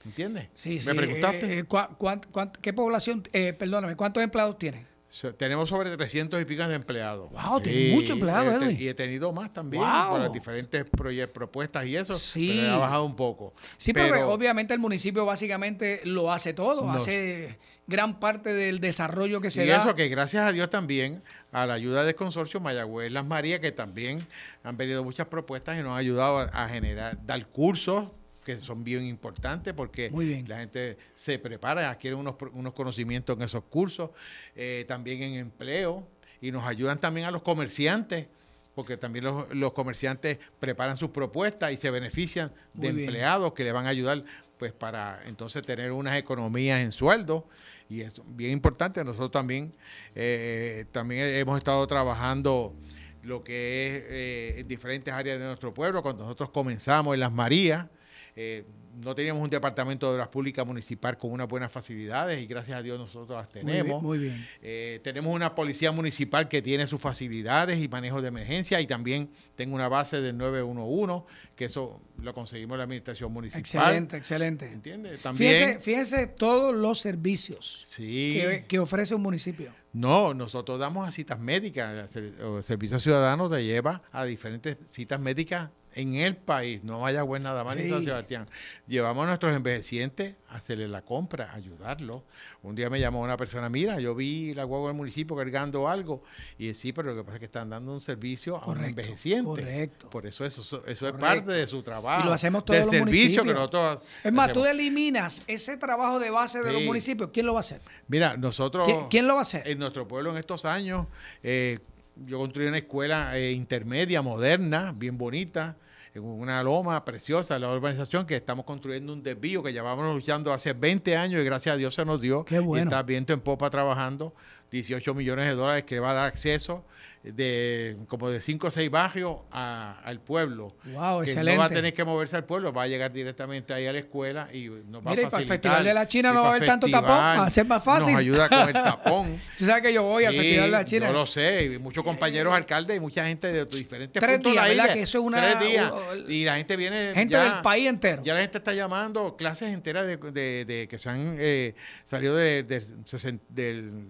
[SPEAKER 3] ¿Entiendes?
[SPEAKER 1] Sí,
[SPEAKER 3] ¿Me
[SPEAKER 1] sí.
[SPEAKER 3] preguntaste?
[SPEAKER 1] eh, eh, ¿cuá- cuán- cuán- ¿Qué población, eh, perdóname, cuántos empleados tienen?
[SPEAKER 3] So, tenemos sobre 300 y pico de empleados.
[SPEAKER 1] Wow, tiene mucho empleado,
[SPEAKER 3] he te-
[SPEAKER 1] Edwin.
[SPEAKER 3] Y he tenido más también
[SPEAKER 1] Wow.
[SPEAKER 3] por las diferentes propuestas y eso.
[SPEAKER 1] Sí.
[SPEAKER 3] Pero ha bajado un poco.
[SPEAKER 1] Sí, pero, obviamente el municipio básicamente lo hace todo,
[SPEAKER 3] No.
[SPEAKER 1] hace gran parte del desarrollo que se
[SPEAKER 3] y
[SPEAKER 1] da.
[SPEAKER 3] eso que gracias a Dios también, a la ayuda del consorcio Mayagüez Las Marías, que también han venido muchas propuestas y nos han ayudado a, a generar, dar cursos que son bien importantes porque la gente se prepara, adquiere unos, unos conocimientos en esos cursos, eh, también en empleo y nos ayudan también a los comerciantes porque también los, los comerciantes preparan sus propuestas y se benefician de
[SPEAKER 1] bien.
[SPEAKER 3] empleados que le van a ayudar pues para entonces tener unas economías en sueldo y es bien importante. Nosotros también eh, también hemos estado trabajando lo que es eh, en diferentes áreas de nuestro pueblo. Cuando nosotros comenzamos en las Marías eh, no teníamos un departamento de obras públicas municipal con unas buenas facilidades y gracias a Dios nosotros las
[SPEAKER 1] Muy bien,
[SPEAKER 3] tenemos
[SPEAKER 1] Muy bien.
[SPEAKER 3] eh, tenemos una policía municipal que tiene sus facilidades y manejo de emergencia y también tengo una base del 911, que eso lo conseguimos en la administración municipal.
[SPEAKER 1] Excelente, excelente.
[SPEAKER 3] ¿Entiendes? También.
[SPEAKER 1] Fíjense, fíjense todos los servicios
[SPEAKER 3] sí.
[SPEAKER 1] que, que ofrece un municipio.
[SPEAKER 3] No, nosotros damos a citas médicas. El Servicio Ciudadano te lleva a diferentes citas médicas en el país, no vaya buen nada más ni. San Sebastián. Llevamos a nuestros envejecientes a hacerle la compra, a ayudarlos. Un día me llamó una persona, mira, yo vi la guagua del municipio cargando algo. Y sí, pero lo que pasa es que están dando un servicio a un envejeciente.
[SPEAKER 1] correcto.
[SPEAKER 3] Por eso eso, eso es parte de su trabajo.
[SPEAKER 1] Y lo hacemos todos
[SPEAKER 3] Del
[SPEAKER 1] los
[SPEAKER 3] servicio que nosotros
[SPEAKER 1] Es más, tú eliminas ese trabajo de base de los
[SPEAKER 3] Sí.
[SPEAKER 1] municipios. ¿Quién lo va a hacer?
[SPEAKER 3] Mira, nosotros...
[SPEAKER 1] ¿Quién, quién lo va a hacer?
[SPEAKER 3] En nuestro pueblo en estos años, eh, yo construí una escuela eh, intermedia, moderna, bien bonita, en una loma preciosa, la urbanización, que estamos construyendo un desvío que llevábamos luchando hace 20 años y gracias a Dios se nos dio.
[SPEAKER 1] Qué bueno.
[SPEAKER 3] Y está viento en popa trabajando, 18 millones de dólares que va a dar acceso de como de 5 o 6 barrios a- al pueblo.
[SPEAKER 1] Wow,
[SPEAKER 3] que
[SPEAKER 1] excelente.
[SPEAKER 3] No va a tener que moverse al pueblo, va a llegar directamente ahí a la escuela y nos va
[SPEAKER 1] Mira, y
[SPEAKER 3] a
[SPEAKER 1] para
[SPEAKER 3] facilitar.
[SPEAKER 1] el Festival de la China
[SPEAKER 3] Y
[SPEAKER 1] no va a
[SPEAKER 3] para
[SPEAKER 1] haber tanto tapón, va a ser más fácil.
[SPEAKER 3] Nos ayuda con el tapón.
[SPEAKER 1] Tú sabes que yo voy al
[SPEAKER 3] Sí,
[SPEAKER 1] Festival de la China.
[SPEAKER 3] Yo lo sé, y muchos compañeros alcaldes y mucha gente de diferentes
[SPEAKER 1] Tres
[SPEAKER 3] puntos de
[SPEAKER 1] días,
[SPEAKER 3] la
[SPEAKER 1] ¿verdad? Que eso es una-
[SPEAKER 3] Tres días. Y la gente viene.
[SPEAKER 1] Gente
[SPEAKER 3] ya-
[SPEAKER 1] del país entero.
[SPEAKER 3] Ya la gente está llamando clases enteras de, de- de que se han eh, salido de, del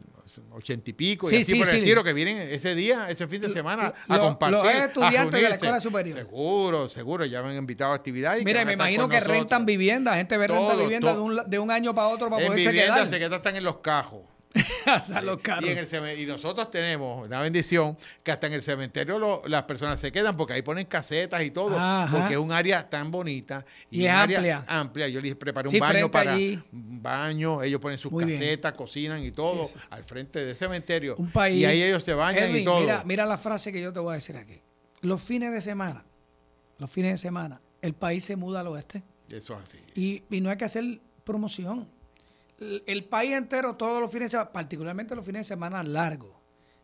[SPEAKER 3] ochenta y pico
[SPEAKER 1] Sí,
[SPEAKER 3] y así
[SPEAKER 1] sí,
[SPEAKER 3] por el
[SPEAKER 1] sí.
[SPEAKER 3] estilo que vienen ese día, ese fin de semana a compartir.
[SPEAKER 1] los estudiantes
[SPEAKER 3] a
[SPEAKER 1] de la escuela superior.
[SPEAKER 3] Seguro, seguro, ya me han invitado a actividades.
[SPEAKER 1] Mira, me imagino que
[SPEAKER 3] nosotros.
[SPEAKER 1] rentan vivienda, gente ve renta
[SPEAKER 3] Todo,
[SPEAKER 1] vivienda de un, de un año para otro para
[SPEAKER 3] En
[SPEAKER 1] poderse
[SPEAKER 3] vivienda
[SPEAKER 1] quedar.
[SPEAKER 3] se quedan están en los cajos.
[SPEAKER 1] Hasta los carros.
[SPEAKER 3] Y, en el ceme- y nosotros tenemos una bendición que hasta en el cementerio lo- las personas se quedan porque ahí ponen casetas y todo,
[SPEAKER 1] Ajá.
[SPEAKER 3] porque es un área tan bonita
[SPEAKER 1] Y
[SPEAKER 3] un
[SPEAKER 1] es
[SPEAKER 3] área
[SPEAKER 1] amplia.
[SPEAKER 3] amplia. Yo les preparé
[SPEAKER 1] Sí,
[SPEAKER 3] un baño para
[SPEAKER 1] allí.
[SPEAKER 3] un baño, ellos ponen sus
[SPEAKER 1] Muy bien.
[SPEAKER 3] casetas, cocinan y todo
[SPEAKER 1] Sí, sí.
[SPEAKER 3] al frente del cementerio.
[SPEAKER 1] Un país.
[SPEAKER 3] Y ahí ellos se bañan
[SPEAKER 1] Edwin,
[SPEAKER 3] y todo.
[SPEAKER 1] Mira, mira la frase que yo te voy a decir aquí. Los fines de semana, los fines de semana, el país se muda al oeste.
[SPEAKER 3] Eso es así.
[SPEAKER 1] Y, y no hay que hacer promoción. El, país entero, todos los fines de semana, particularmente los fines de semana largos,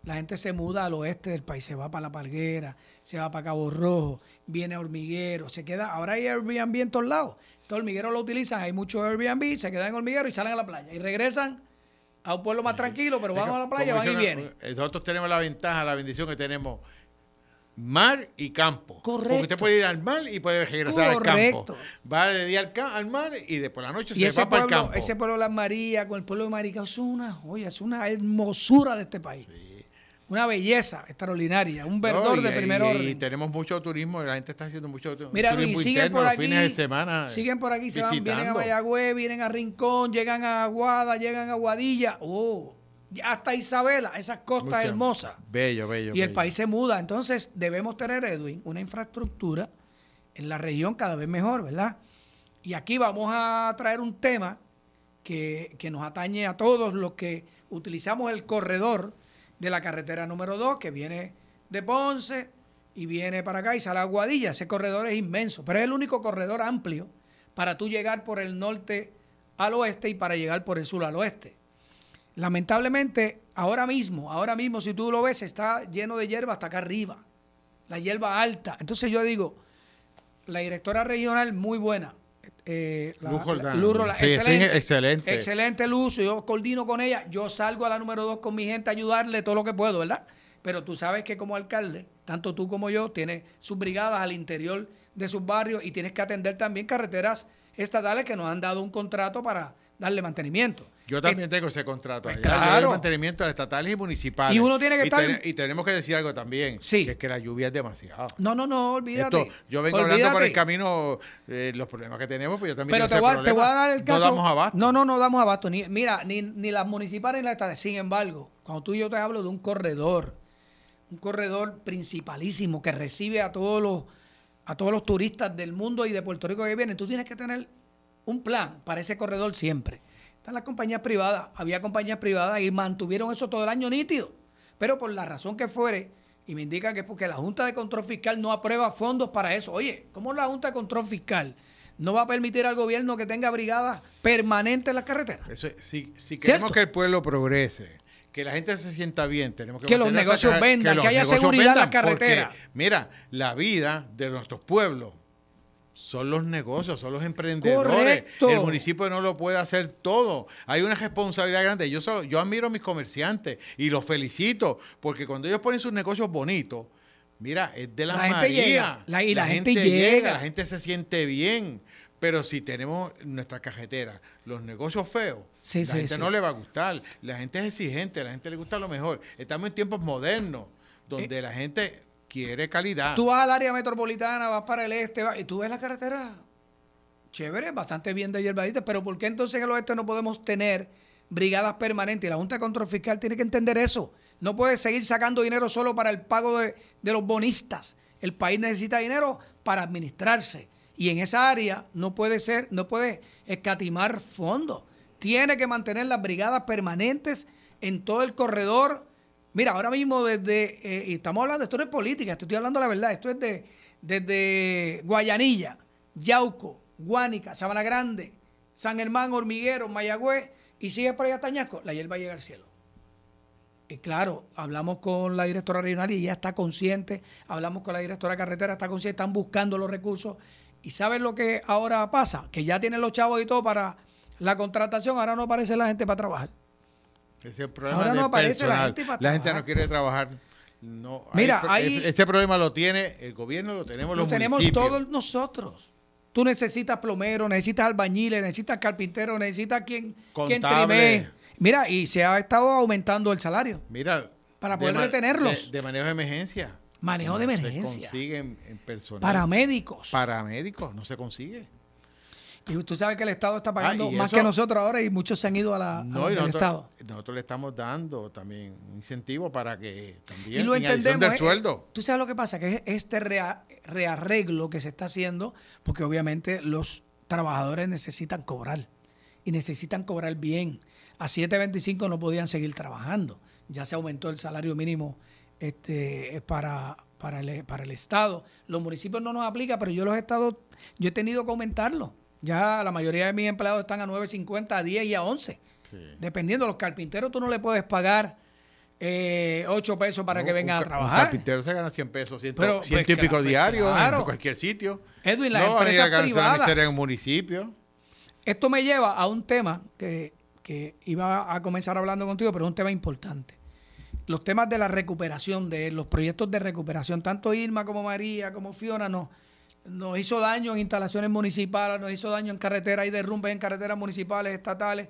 [SPEAKER 1] la gente se muda al oeste del país, se va para La Parguera, se va para Cabo Rojo, viene a Hormiguero, se queda, ahora hay Airbnb en todos lados. Todo Hormiguero lo utilizan, hay muchos Airbnb, se quedan en Hormiguero y salen a la playa. Y regresan a un pueblo más tranquilo, pero vamos a la playa, van y vienen.
[SPEAKER 3] eh, Nosotros tenemos la ventaja, la bendición que tenemos mar y campo.
[SPEAKER 1] Correcto.
[SPEAKER 3] Porque usted puede ir al mar y puede regresar al
[SPEAKER 1] Correcto.
[SPEAKER 3] campo. Va de día al, al mar y después la noche
[SPEAKER 1] Y
[SPEAKER 3] se
[SPEAKER 1] ese
[SPEAKER 3] va para el campo.
[SPEAKER 1] ese pueblo de Las Marías con el pueblo de Maricao, es una joya, es una hermosura de este país. Una belleza extraordinaria, un verdor
[SPEAKER 3] No, y-
[SPEAKER 1] de primer
[SPEAKER 3] y-
[SPEAKER 1] orden.
[SPEAKER 3] Y tenemos mucho turismo, la gente está haciendo mucho
[SPEAKER 1] Mira,
[SPEAKER 3] turismo
[SPEAKER 1] Luis, siguen por aquí.
[SPEAKER 3] fines de semana.
[SPEAKER 1] siguen por aquí, se van, vienen a. Mayagüez, vienen a Rincón, llegan a Aguada, llegan a Guadilla. Oh, hasta Isabela, esas costas
[SPEAKER 3] Mucho.
[SPEAKER 1] hermosas.
[SPEAKER 3] Bello, bello.
[SPEAKER 1] Y el país se muda. Entonces debemos tener, Edwin, una infraestructura en la región cada vez mejor, ¿verdad? Y aquí vamos a traer un tema que, que nos atañe a todos los que utilizamos el corredor de la carretera número 2, que viene de Ponce y viene para acá y sale a Guadilla. Ese corredor es inmenso, pero es el único corredor amplio para tú llegar por el norte al oeste y para llegar por el sur al oeste. Lamentablemente, ahora mismo, ahora mismo, si tú lo ves, está lleno de hierba hasta acá arriba. La hierba alta. Entonces yo digo, la directora regional muy buena. Eh, la,
[SPEAKER 3] Luz
[SPEAKER 1] la-
[SPEAKER 3] Jordán.
[SPEAKER 1] Luz Roldán,
[SPEAKER 3] Sí, sí,
[SPEAKER 1] excelente,
[SPEAKER 3] excelente.
[SPEAKER 1] Excelente Luz. Yo coordino con ella. Yo salgo a la número dos con mi gente a ayudarle todo lo que puedo, ¿verdad? Pero tú sabes que como alcalde, tanto tú como yo, tienes sus brigadas al interior de sus barrios y tienes que atender también carreteras estatales que nos han dado un contrato para darle mantenimiento.
[SPEAKER 3] Yo también tengo ese contrato.
[SPEAKER 1] pues claro.
[SPEAKER 3] de mantenimiento de estatales y municipales.
[SPEAKER 1] Y uno tiene que estar-
[SPEAKER 3] ten- y tenemos que decir algo también.
[SPEAKER 1] Sí.
[SPEAKER 3] que es que la lluvia es demasiado.
[SPEAKER 1] No, no, no, olvídate.
[SPEAKER 3] Esto, yo vengo hablando por el camino eh, los problemas que tenemos, pues yo también
[SPEAKER 1] Pero
[SPEAKER 3] tengo
[SPEAKER 1] te voy, a- te voy a dar el caso.
[SPEAKER 3] No damos abasto.
[SPEAKER 1] No, no, no damos abasto. Ni, mira, ni, ni las municipales ni las estatales. Sin embargo, cuando tú y yo te hablo de un corredor, un corredor principalísimo que recibe a todos los, a todos los turistas del mundo y de Puerto Rico que vienen, tú tienes que tener un plan para ese corredor siempre. Están las compañías privadas, había compañías privadas y mantuvieron eso todo el año nítido. Pero por la razón que fuere, y me indican que es porque la Junta de Control Fiscal no aprueba fondos para eso. Oye, ¿cómo la Junta de Control Fiscal no va a permitir al gobierno que tenga brigadas permanentes en las carreteras?
[SPEAKER 3] Eso es- si, si
[SPEAKER 1] ¿Cierto?
[SPEAKER 3] queremos que el pueblo progrese, que la gente se sienta bien, tenemos que
[SPEAKER 1] Que los negocios vendan,
[SPEAKER 3] los
[SPEAKER 1] que haya seguridad en la
[SPEAKER 3] vendan, porque,
[SPEAKER 1] carretera.
[SPEAKER 3] Mira, la vida de nuestros pueblos son los negocios, son los emprendedores.
[SPEAKER 1] Correcto.
[SPEAKER 3] El municipio no lo puede hacer todo. Hay una responsabilidad grande. Yo solo, yo admiro a mis comerciantes y los felicito porque cuando ellos ponen sus negocios bonitos, mira, es de la,
[SPEAKER 1] La gente llega, la- y la gente llega.
[SPEAKER 3] la gente se siente bien. Pero si tenemos nuestra cajetera, los negocios feos,
[SPEAKER 1] Sí,
[SPEAKER 3] la
[SPEAKER 1] sí,
[SPEAKER 3] gente
[SPEAKER 1] sí.
[SPEAKER 3] no le va a gustar. La gente es exigente, la gente le gusta lo mejor. Estamos en tiempos modernos, donde la gente quiere calidad.
[SPEAKER 1] Tú vas al área metropolitana, vas para el este, vas- y tú ves la carretera chévere, bastante bien de hierbadita, pero ¿por qué entonces en el oeste no podemos tener brigadas permanentes? Y la Junta de Control Fiscal tiene que entender eso. No puede seguir sacando dinero solo para el pago de, de los bonistas. El país necesita dinero para administrarse. Y en esa área no puede ser, no puede escatimar fondos. Tiene que mantener las brigadas permanentes en todo el corredor. Mira, ahora mismo desde, eh, y estamos hablando, esto no es política, esto estoy hablando la verdad, esto es de, desde Guayanilla, Yauco, Guánica, Sabana Grande, San Germán, Hormiguero, Mayagüez, y sigue por allá hasta Añasco, la hierba llega al cielo. Y claro, hablamos con la directora regional y ella está consciente, hablamos con la directora carretera, está consciente, están buscando los recursos. ¿Y sabes lo que ahora pasa? Que ya tienen los chavos y todo para la contratación, ahora no aparece la gente para trabajar.
[SPEAKER 3] Ese problema
[SPEAKER 1] Ahora no
[SPEAKER 3] del
[SPEAKER 1] aparece la
[SPEAKER 3] personal.
[SPEAKER 1] gente para
[SPEAKER 3] La gente no quiere trabajar. No,
[SPEAKER 1] Mira, hay-
[SPEAKER 3] ese- Este problema lo tiene el gobierno, lo tenemos
[SPEAKER 1] Lo
[SPEAKER 3] los
[SPEAKER 1] tenemos
[SPEAKER 3] municipios.
[SPEAKER 1] todos nosotros. Tú necesitas plomero, necesitas albañiles, necesitas carpintero, necesitas quien, quien trimee. Mira, y se ha estado aumentando el salario.
[SPEAKER 3] Mira,
[SPEAKER 1] Para
[SPEAKER 3] de
[SPEAKER 1] poder
[SPEAKER 3] ma-
[SPEAKER 1] retenerlos.
[SPEAKER 3] De, de manejo de emergencia.
[SPEAKER 1] Manejo de emergencia.
[SPEAKER 3] Se consiguen en personal.
[SPEAKER 1] Paramédicos.
[SPEAKER 3] Paramédicos, no se consigue.
[SPEAKER 1] Y tú sabes que el Estado está pagando
[SPEAKER 3] Ah, y
[SPEAKER 1] más
[SPEAKER 3] eso-
[SPEAKER 1] que nosotros ahora y muchos se han ido a la, a
[SPEAKER 3] No, y nosotros,
[SPEAKER 1] Estado.
[SPEAKER 3] nosotros le estamos dando también un incentivo para que también
[SPEAKER 1] Y lo entendemos.
[SPEAKER 3] del
[SPEAKER 1] eh,
[SPEAKER 3] sueldo.
[SPEAKER 1] Tú sabes lo que pasa, que es este rea- rearreglo que se está haciendo, porque obviamente los trabajadores necesitan cobrar y necesitan cobrar bien. A 7.25 no podían seguir trabajando. Ya se aumentó el salario mínimo este, para, para, el, para el Estado. Los municipios no nos aplica, pero yo los estados, yo he tenido que aumentarlo. Ya la mayoría de mis empleados están a 9.50, a 10 y a 11.
[SPEAKER 3] Sí.
[SPEAKER 1] Dependiendo, los carpinteros tú no le puedes pagar eh, 8 pesos para
[SPEAKER 3] No,
[SPEAKER 1] que vengan a trabajar.
[SPEAKER 3] carpintero se gana 100 pesos, 100,
[SPEAKER 1] Pero,
[SPEAKER 3] 100
[SPEAKER 1] pues,
[SPEAKER 3] y pico
[SPEAKER 1] pues,
[SPEAKER 3] diarios
[SPEAKER 1] claro.
[SPEAKER 3] en cualquier sitio.
[SPEAKER 1] Edwin, las
[SPEAKER 3] no
[SPEAKER 1] empresas
[SPEAKER 3] a
[SPEAKER 1] privadas.
[SPEAKER 3] en un municipio.
[SPEAKER 1] Esto me lleva a un tema que, que iba a comenzar hablando contigo, pero es un tema importante. los temas de la recuperación, de los proyectos de recuperación, tanto Irma como María, como Fiona, nos, nos hizo daño en instalaciones municipales, nos hizo daño en carreteras y derrumbes en carreteras municipales, estatales,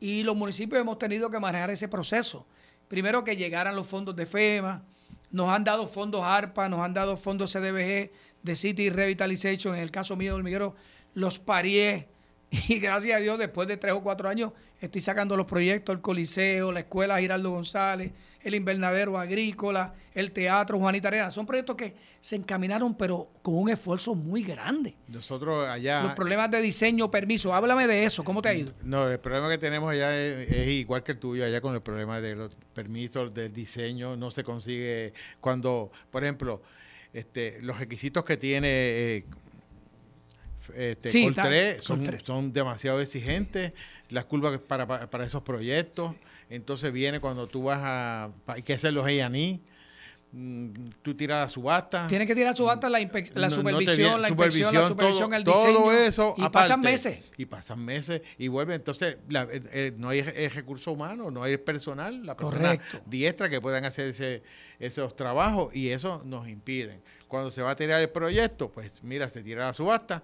[SPEAKER 1] y los municipios hemos tenido que manejar ese proceso. Primero que llegaran los fondos de FEMA, nos han dado fondos ARPA, nos han dado fondos CDBG de City Revitalization, en el caso mío del Miguero, los parié, y gracias a Dios, después de tres o cuatro años, estoy sacando los proyectos, el Coliseo, la Escuela Giraldo González, el Invernadero Agrícola, el Teatro Juanita Arena. Son proyectos que se encaminaron, pero con un esfuerzo muy grande.
[SPEAKER 3] Nosotros allá...
[SPEAKER 1] Los problemas de diseño, permiso, háblame de eso, ¿cómo te ha ido?
[SPEAKER 3] No, el problema que tenemos allá es, igual que el tuyo, allá con el problema de los permisos, del diseño, no se consigue cuando, por ejemplo, este, los requisitos que tiene... Eh, este, sí, son, demasiado exigentes, las curvas para, para, esos proyectos. Entonces viene cuando tú vas a... Hay que hacer los A&E, mm, tú tiras la subasta.
[SPEAKER 1] Tienes que tirar la subasta, la, la supervisión, la inspección, la supervisión, el diseño. Todo
[SPEAKER 3] eso.
[SPEAKER 1] Y pasan meses.
[SPEAKER 3] Y pasan meses y vuelven. Entonces, eh, eh, no hay recurso humano, no hay personal, la persona diestra que puedan hacer ese, esos trabajos y eso nos impiden. Cuando se va a tirar el proyecto, pues mira, se tira la subasta,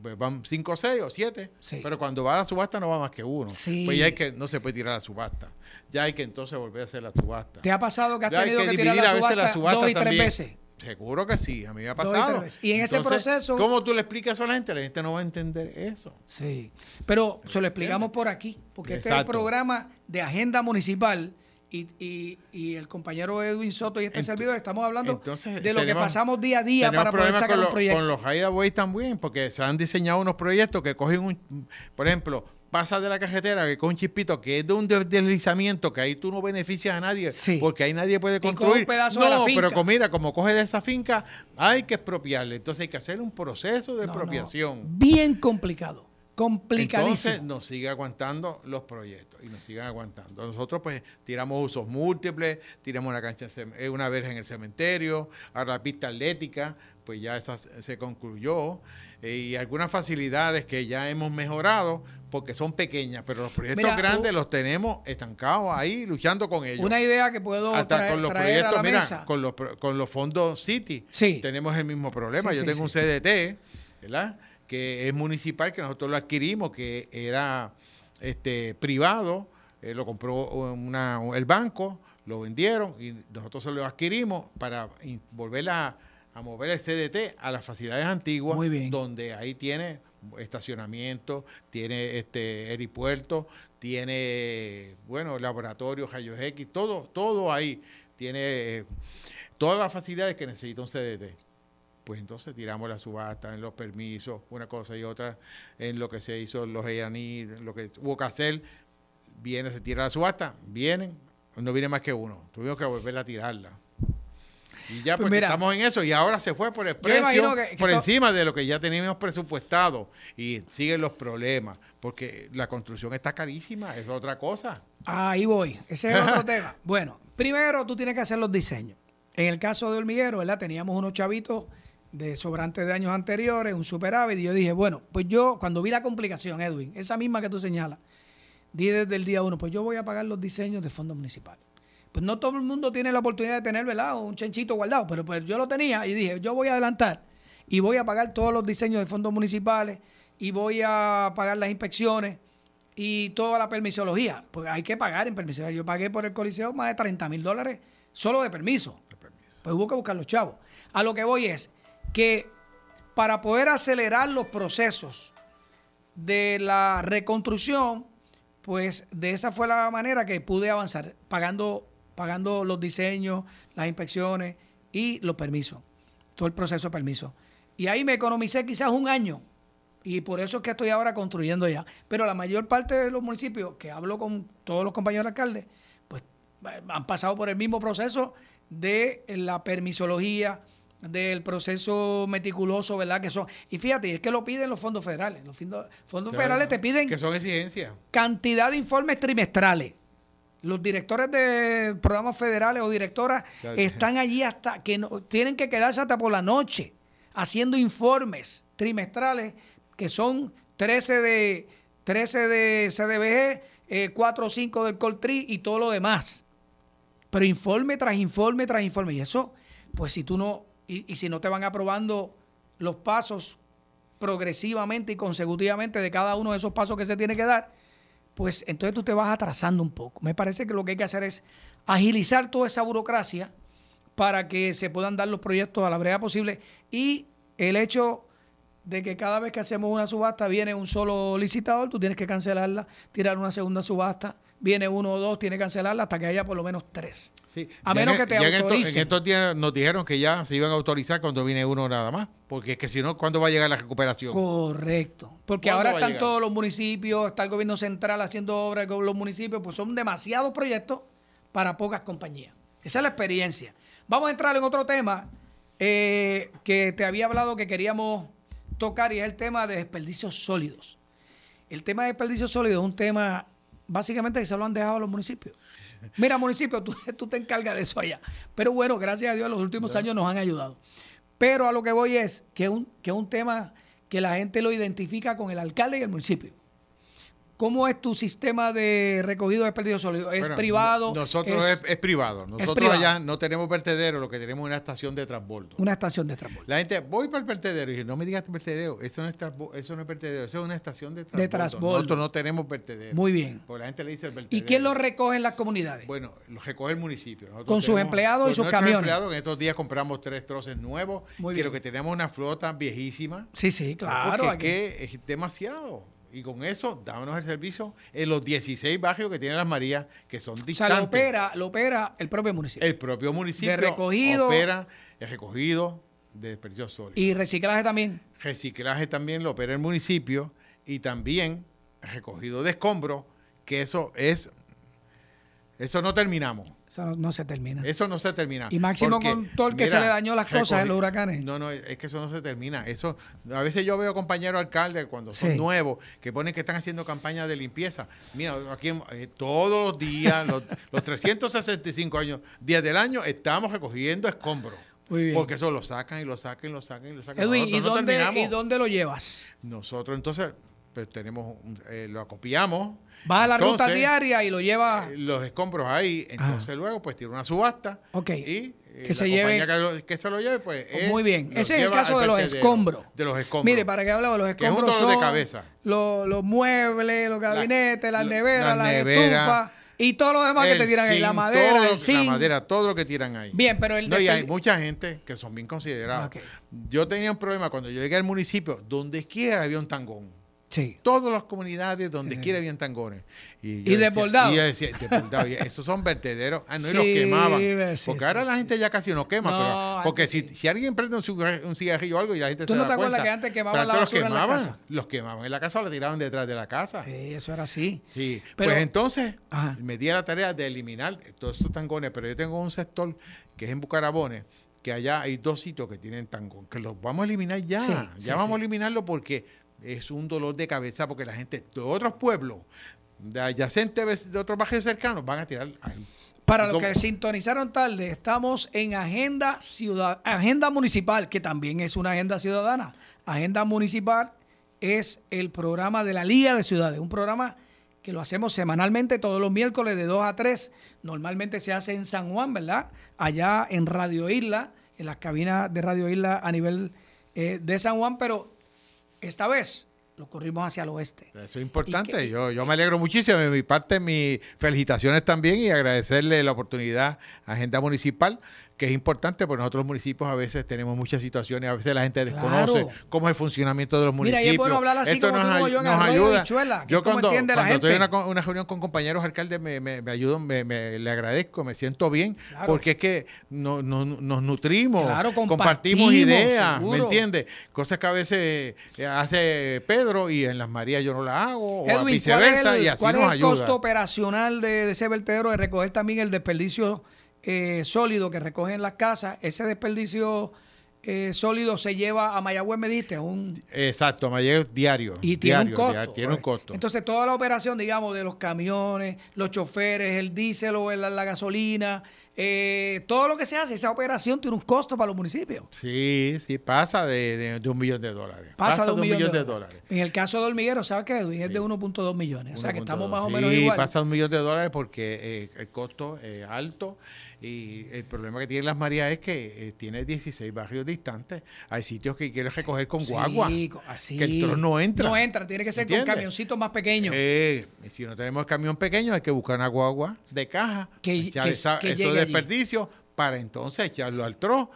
[SPEAKER 3] pues van cinco, seis o siete, pero cuando va a la subasta no va más que uno. Pues ya hay que, no se puede tirar la subasta. Ya hay que entonces volver a hacer la subasta.
[SPEAKER 1] ¿Te ha pasado que has tenido que, tirar la subasta, dos y tres veces?
[SPEAKER 3] Seguro que sí, a mí me ha pasado.
[SPEAKER 1] Y, en ese proceso...
[SPEAKER 3] ¿Cómo tú le explicas a la gente? La gente no va a entender eso.
[SPEAKER 1] Sí, pero se lo explicamos por aquí, porque este es el programa de agenda municipal y, y, el compañero Edwin Soto y este servidor estamos hablando de lo que pasamos día a día para poder sacar un proyecto.
[SPEAKER 3] Con los Boys también, porque se han diseñado unos proyectos que cogen un, por ejemplo, pasa de la cajetera que con un chispito que es de un deslizamiento que ahí tú no beneficias a nadie porque ahí nadie puede construir.
[SPEAKER 1] no,
[SPEAKER 3] pero mira, como coge de esa finca, hay que expropiarle. Entonces hay que hacer un proceso de expropiación.
[SPEAKER 1] Bien complicado. Complicadísimo.
[SPEAKER 3] Entonces nos sigue aguantando los proyectos y nos siguen aguantando. Nosotros pues tiramos usos múltiples, tiramos una cancha, eh, una verja en el cementerio, ahora la pista atlética, pues ya esa se concluyó eh, y algunas facilidades que ya hemos mejorado porque son pequeñas, pero los proyectos grandes los tenemos estancados ahí luchando con ellos.
[SPEAKER 1] Una idea que puedo Hasta con los proyectos, mira,
[SPEAKER 3] con los con los fondos City
[SPEAKER 1] sí.
[SPEAKER 3] tenemos el mismo problema. Yo tengo un CDT, ¿verdad? que es municipal, que nosotros lo adquirimos, que era este privado, eh, lo compró una, el banco, lo vendieron y nosotros se lo adquirimos para volver a, mover el CDT a las facilidades antiguas, donde ahí tiene estacionamiento, tiene este aeropuerto, tiene, bueno, laboratorio, rayos X, todo, todo ahí, tiene eh, todas las facilidades que necesita un CDT pues entonces tiramos la subasta en los permisos, una cosa y otra, en lo que se hizo los EANI, lo que hubo que hacer, viene, se tira la subasta, vienen, no viene más que uno, tuvimos que volver a tirarla. Y ya pues, estamos en eso y ahora se fue por el precio, por encima de lo que ya teníamos presupuestado y siguen los problemas, porque la construcción está carísima, es otra cosa.
[SPEAKER 1] Ahí voy, ese es otro tema. Bueno, primero tú tienes que hacer los diseños. En el caso de Hormiguero, ¿verdad? Teníamos unos chavitos de sobrantes de años anteriores, un superávit, y yo dije, bueno, pues yo cuando vi la complicación, Edwin, esa misma que tú señalas, dije desde el día uno, pues yo voy a pagar los diseños de fondos municipales. Pues no todo el mundo tiene la oportunidad de tener, ¿verdad? Un chanchito guardado, pero pues yo lo tenía y dije, yo voy a adelantar y voy a pagar todos los diseños de fondos municipales y voy a pagar las inspecciones y toda la permisología. Pues hay que pagar en permisología. Yo pagué por el coliseo más de 30 mil dólares solo de permiso. de permiso. Pues hubo que buscar los chavos. A lo que voy es, que para poder acelerar los procesos de la reconstrucción, pues de esa fue la manera que pude avanzar, pagando, pagando los diseños, las inspecciones y los permisos, todo el proceso de permiso. Y ahí me economicé quizás un año y por eso es que estoy ahora construyendo ya. Pero la mayor parte de los municipios que hablo con todos los compañeros alcaldes, pues han pasado por el mismo proceso de la permisología, del proceso meticuloso, ¿verdad? Que son, y fíjate, es que lo piden los fondos federales. Los fondos, federales te piden.
[SPEAKER 3] Que son exigencias.
[SPEAKER 1] Cantidad de informes trimestrales. Los directores de programas federales o directoras están allí hasta que no, tienen que quedarse hasta por la noche haciendo informes trimestrales que son 13 de 13 de CDBG, 4 o 5 del Coltri y todo lo demás Pero informe tras informe tras informe. Y eso, pues si tú no, y, y si no te van aprobando los pasos progresivamente y consecutivamente de cada uno de esos pasos que se tiene que dar, pues entonces tú te vas atrasando un poco. Me parece que lo que hay que hacer es agilizar toda esa burocracia para que se puedan dar los proyectos a la brevedad posible y el hecho de que cada vez que hacemos una subasta viene un solo licitador, tú tienes que cancelarla, tirar una segunda subasta, viene uno o dos, tienes que cancelarla hasta que haya por lo menos tres.
[SPEAKER 3] Sí.
[SPEAKER 1] A
[SPEAKER 3] Ya
[SPEAKER 1] menos
[SPEAKER 3] en-
[SPEAKER 1] que te
[SPEAKER 3] ya en estos-
[SPEAKER 1] autoricen.
[SPEAKER 3] En estos días nos dijeron que ya se iban a autorizar cuando viene uno nada más, porque es que si no, ¿cuándo va a llegar la recuperación?
[SPEAKER 1] Correcto. Porque
[SPEAKER 3] ¿Cuándo
[SPEAKER 1] ahora están todos los municipios, está el gobierno central haciendo obras con los municipios, pues son demasiados proyectos para pocas compañías. Esa es la experiencia. Vamos a entrar en otro tema eh, que te había hablado que queríamos tocar y es el tema de desperdicios sólidos. El tema de desperdicios sólidos es un tema básicamente que se lo han dejado a los municipios. Mira, municipio, tú, tú te encargas de eso allá. Pero bueno, gracias a Dios, los últimos años nos han ayudado. Pero a lo que voy es que es un, que un tema que la gente lo identifica con el alcalde y el municipio. ¿Cómo es tu sistema de recogido de desperdicios sólidos? ¿Es
[SPEAKER 3] Bueno,
[SPEAKER 1] privado?
[SPEAKER 3] no- Nosotros es, es privado. Nosotros
[SPEAKER 1] privado.
[SPEAKER 3] allá no tenemos vertedero, lo que tenemos es una estación de transbordo.
[SPEAKER 1] una estación de transporte.
[SPEAKER 3] La gente, voy para el vertedero. Y dije, no me digas vertedero, eso no es, eso no es vertedero, eso es una estación de transbordo.
[SPEAKER 1] transbordo.
[SPEAKER 3] Nosotros no tenemos vertedero.
[SPEAKER 1] Muy bien.
[SPEAKER 3] Porque la gente le dice el vertedero.
[SPEAKER 1] ¿Y quién lo recoge en las comunidades?
[SPEAKER 3] Bueno, lo recoge el municipio. Nosotros
[SPEAKER 1] Con sus
[SPEAKER 3] tenemos-
[SPEAKER 1] empleados y sus camiones.
[SPEAKER 3] empleados, en estos días compramos tres troces nuevos.
[SPEAKER 1] Muy
[SPEAKER 3] Quiero
[SPEAKER 1] bien.
[SPEAKER 3] que tenemos una flota viejísima.
[SPEAKER 1] sí, sí, claro.
[SPEAKER 3] Porque
[SPEAKER 1] aquí-
[SPEAKER 3] que es demasiado. Y con eso, dámonos el servicio en los 16 barrios que tiene las Marías, que son
[SPEAKER 1] o sea,
[SPEAKER 3] distantes.
[SPEAKER 1] lo opera, lo opera el propio municipio.
[SPEAKER 3] El propio municipio
[SPEAKER 1] De recogido.
[SPEAKER 3] opera el recogido de desperdicios sólidos.
[SPEAKER 1] y reciclaje también.
[SPEAKER 3] Reciclaje también lo opera el municipio y también recogido de escombros, que eso es, eso no terminamos.
[SPEAKER 1] Eso no, no se termina.
[SPEAKER 3] Eso no se termina.
[SPEAKER 1] Y máximo
[SPEAKER 3] Porque,
[SPEAKER 1] con todo el que se le dañó las cosas en los huracanes.
[SPEAKER 3] No, no, es que eso no se termina. Eso, a veces yo veo compañeros alcaldes cuando son
[SPEAKER 1] Sí.
[SPEAKER 3] nuevos que ponen que están haciendo campañas de limpieza. Mira, aquí eh, todos los días, los, los 365 años, días del año, estamos recogiendo escombros.
[SPEAKER 1] Muy bien.
[SPEAKER 3] Porque eso lo sacan y lo sacan y lo sacan y lo sacan.
[SPEAKER 1] Edwin, ¿y
[SPEAKER 3] no
[SPEAKER 1] dónde,
[SPEAKER 3] terminamos.
[SPEAKER 1] ¿y dónde lo llevas?
[SPEAKER 3] Nosotros entonces pues, tenemos, eh, lo acopiamos.
[SPEAKER 1] Vas a la ruta diaria y lo llevas.
[SPEAKER 3] eh, los escombros ahí, entonces luego pues tiene una subasta
[SPEAKER 1] Ok.
[SPEAKER 3] y eh,
[SPEAKER 1] Que
[SPEAKER 3] la
[SPEAKER 1] se lleve-
[SPEAKER 3] que, lo- que se lo lleve pues eh,
[SPEAKER 1] Muy bien. Ese es el
[SPEAKER 3] lleva
[SPEAKER 1] caso de los escombros.
[SPEAKER 3] De los escombros.
[SPEAKER 1] Mire, para que hablamos de los
[SPEAKER 3] Que es un
[SPEAKER 1] escombros
[SPEAKER 3] dolor de cabeza.
[SPEAKER 1] Los, los muebles, los gabinetes, las
[SPEAKER 3] la-
[SPEAKER 1] neveras,
[SPEAKER 3] las neveras,
[SPEAKER 1] estufas y todo lo demás que te tiran ahí. La madera,
[SPEAKER 3] todo lo-
[SPEAKER 1] el zinc.
[SPEAKER 3] La madera, todo lo que tiran ahí.
[SPEAKER 1] Bien, pero el
[SPEAKER 3] No, y hay mucha gente que son bien considerados. Yo tenía un problema cuando yo llegué al municipio, donde quiera había un tangón.
[SPEAKER 1] Sí.
[SPEAKER 3] Todas las comunidades donde quiera habían tangones. Y,
[SPEAKER 1] ¿Y desbordados?
[SPEAKER 3] Y yo decía, desbordados. Esos son vertederos. Ah, no, y
[SPEAKER 1] Sí,
[SPEAKER 3] los quemaban.
[SPEAKER 1] sí,
[SPEAKER 3] porque
[SPEAKER 1] sí,
[SPEAKER 3] ahora la
[SPEAKER 1] sí,
[SPEAKER 3] gente ya casi no quema.
[SPEAKER 1] No,
[SPEAKER 3] pero, porque si,
[SPEAKER 1] sí.
[SPEAKER 3] si alguien prende un cigarrillo, un cigarrillo o algo y la gente
[SPEAKER 1] ¿Tú
[SPEAKER 3] se
[SPEAKER 1] no
[SPEAKER 3] da
[SPEAKER 1] te acuerdas que antes quemaban la basura en la
[SPEAKER 3] los
[SPEAKER 1] casa?
[SPEAKER 3] quemaban, Los quemaban en la casa o la tiraban detrás de la casa.
[SPEAKER 1] Sí, eso era así.
[SPEAKER 3] Sí,
[SPEAKER 1] Pero-
[SPEAKER 3] pues entonces
[SPEAKER 1] Ajá.
[SPEAKER 3] me di a la tarea de eliminar todos esos tangones, pero yo tengo un sector que es en Bucarabones, que allá hay dos sitios que tienen tangón, que los vamos a eliminar ya,
[SPEAKER 1] Sí,
[SPEAKER 3] ya
[SPEAKER 1] sí,
[SPEAKER 3] vamos
[SPEAKER 1] sí.
[SPEAKER 3] a eliminarlo porque es un dolor de cabeza, porque la gente de otros pueblos, de adyacentes de otros barrios cercanos, van a tirar ahí.
[SPEAKER 1] Para
[SPEAKER 3] ¿Y
[SPEAKER 1] los que sintonizaron tarde, estamos en Agenda Ciudad, Agenda Municipal, que también es una agenda ciudadana. Agenda Municipal es el programa de la Liga de Ciudades, un programa que lo hacemos semanalmente todos los miércoles de 2 a 3. Normalmente se hace en San Juan, ¿verdad? Allá en Radio Isla, en las cabinas de Radio Isla a nivel eh, de San Juan, pero esta vez lo corrimos hacia el oeste.
[SPEAKER 3] Eso es importante.
[SPEAKER 1] Que-
[SPEAKER 3] yo, yo me alegro muchísimo. De mi parte, mis felicitaciones también y agradecerle la oportunidad a Agenda Municipal, que es importante porque nosotros los municipios a veces tenemos muchas situaciones, a veces la gente desconoce
[SPEAKER 1] Claro.
[SPEAKER 3] cómo es el funcionamiento de los
[SPEAKER 1] Mira, y
[SPEAKER 3] municipios.
[SPEAKER 1] es bueno hablar así como
[SPEAKER 3] nos
[SPEAKER 1] yo en
[SPEAKER 3] nos ayuda.
[SPEAKER 1] Habichuela, que
[SPEAKER 3] Yo cuando,
[SPEAKER 1] la
[SPEAKER 3] cuando estoy en una, reunión con compañeros alcaldes me, me, me ayudan, me, me- le agradezco, me siento bien,
[SPEAKER 1] Claro.
[SPEAKER 3] porque es que no- no- nos nutrimos,
[SPEAKER 1] Claro,
[SPEAKER 3] compartimos
[SPEAKER 1] compartimos,
[SPEAKER 3] ideas, ¿me entiendes? Cosas que a veces eh, hace Pedro y en las Marías yo no las hago, o
[SPEAKER 1] Edwin, ¿cuál es
[SPEAKER 3] viceversa,
[SPEAKER 1] el,
[SPEAKER 3] y así
[SPEAKER 1] cuál es
[SPEAKER 3] nos
[SPEAKER 1] el
[SPEAKER 3] ayuda.
[SPEAKER 1] costo operacional de, de ese vertedero de recoger también el desperdicio eh, sólido que recogen las casas? Ese desperdicio eh, sólido se lleva a Mayagüez, me dijiste, a un,
[SPEAKER 3] Exacto, llega diario.
[SPEAKER 1] y tiene
[SPEAKER 3] diario,
[SPEAKER 1] un costo.
[SPEAKER 3] diario, tiene un costo.
[SPEAKER 1] Entonces, toda la operación, digamos, de los camiones, los choferes, el diésel o la, gasolina, Eh, todo lo que se hace, esa operación tiene un costo para los municipios.
[SPEAKER 3] Sí, sí, pasa de, de- de un millón de dólares.
[SPEAKER 1] Pasa, de un millón, de, dólares. En el caso de Hormiguero, ¿sabes qué? Es de 1.2 millones. O sea que estamos más o menos
[SPEAKER 3] sí,
[SPEAKER 1] igual.
[SPEAKER 3] pasa un millón de dólares porque eh, el costo es alto y el problema que tiene Las Marías es que eh, tiene 16 barrios distantes. Hay sitios que quieres recoger con guagua.
[SPEAKER 1] Sí, así.
[SPEAKER 3] Que el tron no entra.
[SPEAKER 1] No entra, tiene que ser
[SPEAKER 3] ¿Entiendes?
[SPEAKER 1] con camioncitos más pequeños.
[SPEAKER 3] Eh, si no tenemos camión pequeño, hay que buscar una guagua de caja,
[SPEAKER 1] Que- que-
[SPEAKER 3] esa-
[SPEAKER 1] que
[SPEAKER 3] esos desperdicios para entonces echarlo al tro,